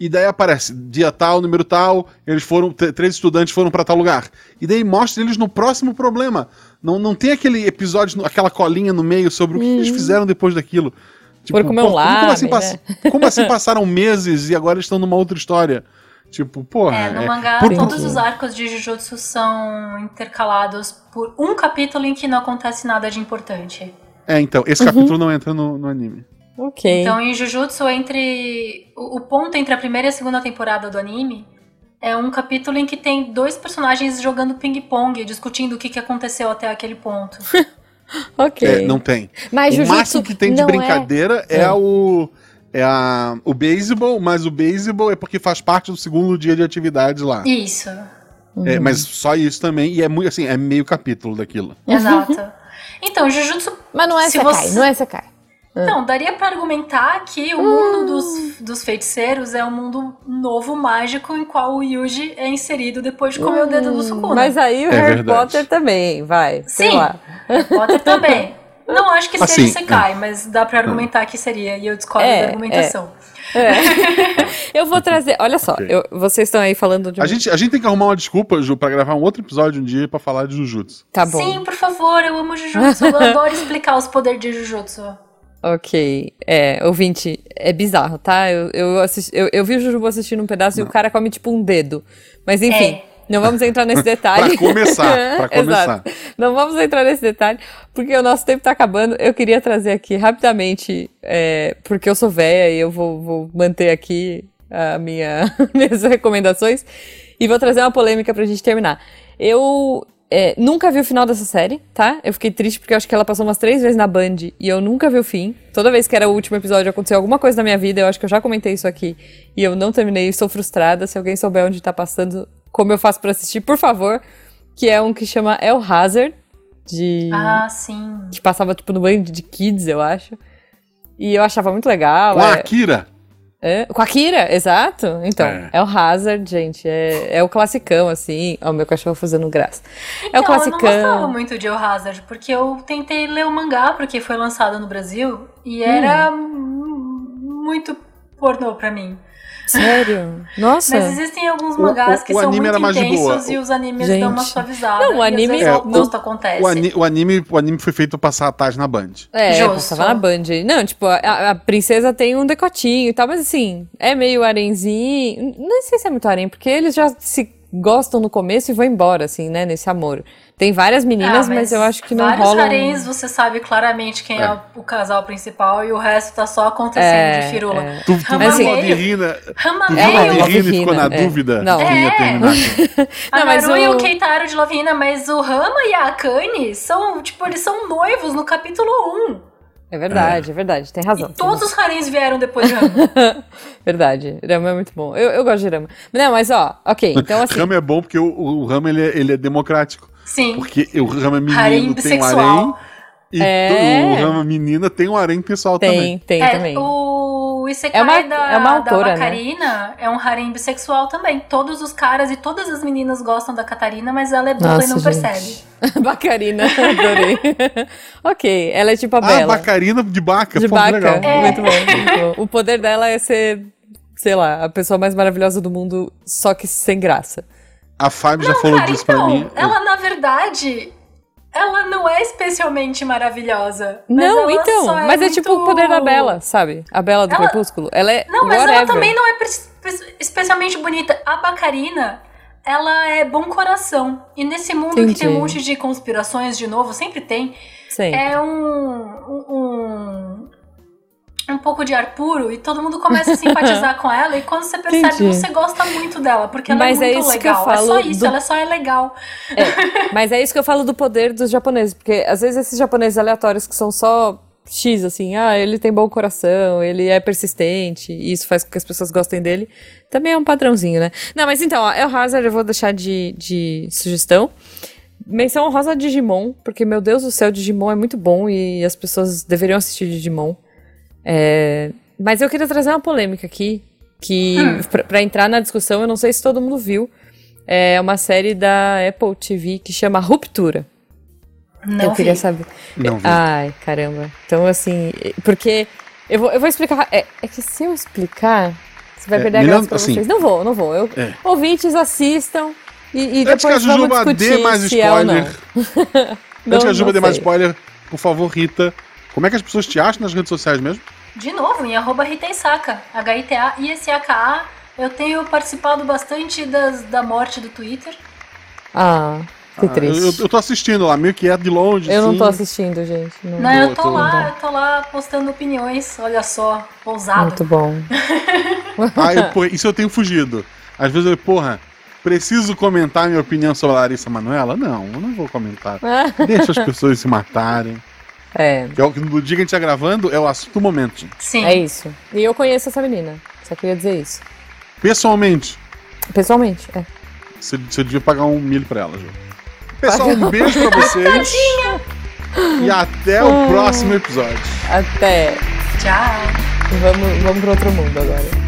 E daí aparece dia tal, número tal, eles foram, três estudantes foram pra tal lugar. E daí mostra eles no próximo problema. Não, não tem aquele episódio, aquela colinha no meio sobre o que eles fizeram depois daquilo. Tipo, Foram comer um como, como, assim pass- como assim passaram meses e agora estão numa outra história? Tipo, porra. É, no é- mangá por- todos os arcos de Jujutsu são intercalados por um capítulo em que não acontece nada de importante. É, então, esse capítulo não entra no, no anime. Ok. Então, em Jujutsu, entre. O, o ponto entre a primeira e a segunda temporada do anime é um capítulo em que tem dois personagens jogando ping-pong, discutindo o que, que aconteceu até aquele ponto. ok. É, não tem. Mas o Jujutsu máximo que tem de não brincadeira é, É. o. É a, o beisebol, mas o beisebol é porque faz parte do segundo dia de atividade lá. Isso, Uhum. É, mas só isso também, e é muito assim, é meio capítulo daquilo. exato. Então, Jujutsu. Mas não é Se Sekai, você- não é Sekai. Não, daria pra argumentar que o mundo dos, dos feiticeiros é um mundo novo, mágico, em qual o Yuji é inserido depois de comer o dedo do Sukuna. Mas aí o É Harry verdade. Potter também, vai. Sim. lá. Pode também. Não acho que seja Assim, Sekai, mas dá pra argumentar que seria, e eu discordo É, da argumentação. É. Eu vou trazer. Olha só, Ok. eu- vocês estão aí falando de. um- A gente, a gente tem que arrumar uma desculpa, Ju, pra gravar um outro episódio um dia pra falar de Jujutsu. Tá bom. Sim, por favor, eu amo Jujutsu, eu adoro explicar os poderes de Jujutsu. Ok. É, ouvinte, é bizarro, tá? Eu, eu, assisti, eu, eu vi o Jujubo assistindo um pedaço e o cara come tipo um dedo. Mas enfim, É. não vamos entrar nesse detalhe. Pra começar, pra começar. Exato. Não vamos entrar nesse detalhe, porque o nosso tempo tá acabando. Eu queria trazer aqui rapidamente, é, porque eu sou véia e eu vou, vou manter aqui a minha, minhas recomendações. E vou trazer uma polêmica pra gente terminar. Eu é, nunca vi o final dessa série, tá? Eu fiquei triste porque eu acho que ela passou umas três vezes na Band e eu nunca vi o fim. Toda vez que era o último episódio aconteceu alguma coisa na minha vida, eu acho que eu já comentei isso aqui. E eu não terminei estou frustrada. Se alguém souber onde tá passando, como eu faço pra assistir, por favor. Que é um que chama El Hazard, de... Ah, sim. que passava tipo no Band de Kids, eu acho. E eu achava muito legal. Com a é- Akira. é, com a Kira, exato. Então, É. é, o Hazard, gente. É, é o classicão, assim. Ó, o meu cachorro fazendo graça. é o Então, eu não gostava classicão. muito de El Hazard, porque eu tentei ler o mangá, porque foi lançado no Brasil, e era hum, muito pornô pra mim. Sério? Nossa. Mas existem alguns O- mangás o- que o são anime muito era mais de boa. intensos e os animes Gente. dão uma suavizada. Não, o anime- É, oposto acontece. O, ani- o anime, o anime foi feito pra passar a tarde na Band. É, Justo. passava na Band. Não, tipo, a, a princesa tem um decotinho e tal, mas assim, é meio arenzinho. Não sei se é muito harém, porque eles já se gostam no começo e vão embora, assim, né, nesse amor. Tem várias meninas, Ah, mas, eu acho que não vários rola. um- haréns você sabe claramente quem é, É. o, o casal principal e o resto tá só acontecendo É, de firula. é. Tu, tu Rama viu assim- tu É viu uma e ficou na é. dúvida Não. quem ia É. terminar. A Não, mas Naru e o- o Keitaro de Lavina, mas o Rama e a Akane são, tipo, eles são noivos no capítulo 1. É verdade, é, verdade, tem razão. E tem todos os haréns vieram depois de Rama. Verdade, Rama é muito bom. Eu, eu gosto de Rama. Não, mas ó, ok, então assim. Rama é bom porque o, o Rama ele é, ele é democrático. Sim. Porque o Rama menino Harém tem um harém e É. o Rama menina tem um harém pessoal Tem, também. tem É, também. o Isekai É uma- da, é uma da autora, né? Bacarina é um harém bissexual também. Todos os caras e todas as meninas gostam da Catarina, mas ela é dupla Nossa, e não gente. percebe. Bacarina, adorei. ok, ela é tipo a Ah, Bela. Bacarina de Baca. de pô, Baca. legal. É. Muito bom. O poder dela é ser, sei lá, a pessoa mais maravilhosa do mundo, só que sem graça. A Fábio já falou Cara, disso pra então, mim. ela na verdade, ela não é especialmente maravilhosa. não, então, é mas é muito- tipo o poder da Bela, sabe? A Bela do Ela- Crepúsculo. Ela é Não, mas whatever. ela também não é especialmente bonita. A Bacarina, ela é bom coração. E nesse mundo que tem um Entendi. monte de conspirações, de novo, sempre tem, Sim. é um, um, um pouco de ar puro e todo mundo começa a simpatizar com ela. E quando você percebe, Entendi. você gosta muito dela, porque ela Mas é é muito eu legal. é só isso, do- ela só é legal. É, mas é isso que eu falo do poder dos japoneses, porque às vezes esses japoneses aleatórios que são só X, assim, ah, ele tem bom coração, ele é persistente, e isso faz com que as pessoas gostem dele. Também é um padrãozinho, né? Não, mas então, ó, El Hazard eu vou deixar de, de sugestão. Menção honrosa Digimon, porque, meu Deus do céu, Digimon é muito bom e as pessoas deveriam assistir Digimon. É... Mas eu queria trazer uma polêmica aqui, que, hum. pra, pra entrar na discussão, eu não sei se todo mundo viu, é uma série da Apple TV que chama Ruptura. Não eu queria vi. saber. Não vi. Ai, caramba. Então, assim, porque. Eu vou, eu vou explicar. É, é que se eu explicar, você vai É, perder a graça pra assim, vocês. Não vou, não vou. Eu, É. Ouvintes, assistam e, e Antes que a depois vamos Jujuba discutir dê mais se é não. spoiler. Não, Antes que a Juba dê mais spoiler, por favor, Rita, como é que as pessoas te acham nas redes sociais mesmo? De novo, em arroba Ritensaka, H-I-T-A-I-S-A-K-A. Eu tenho participado bastante das, da morte do Twitter. Ah, que Ah, triste. eu, eu tô assistindo lá, meio quieto de longe. Eu não tô assistindo, gente. Não. Não, eu Tô- tô, tô- lá, eu tô lá postando opiniões, olha só, ousado. Muito bom. Ah, eu, pô, isso eu tenho fugido. Às vezes eu, porra, preciso comentar minha opinião sobre a Larissa Manoela? Não, eu não vou comentar. Deixa as pessoas se matarem. É, Que é o que no dia que a gente tá gravando é o assunto do momento. Sim. é isso. E eu conheço essa menina. Só queria dizer isso. Pessoalmente, Pessoalmente, é. você, você devia pagar um milho pra ela, Ju. Pessoal, um beijo pra vocês. E até o próximo episódio. Até. Tchau. Vamos, vamos pro outro mundo agora.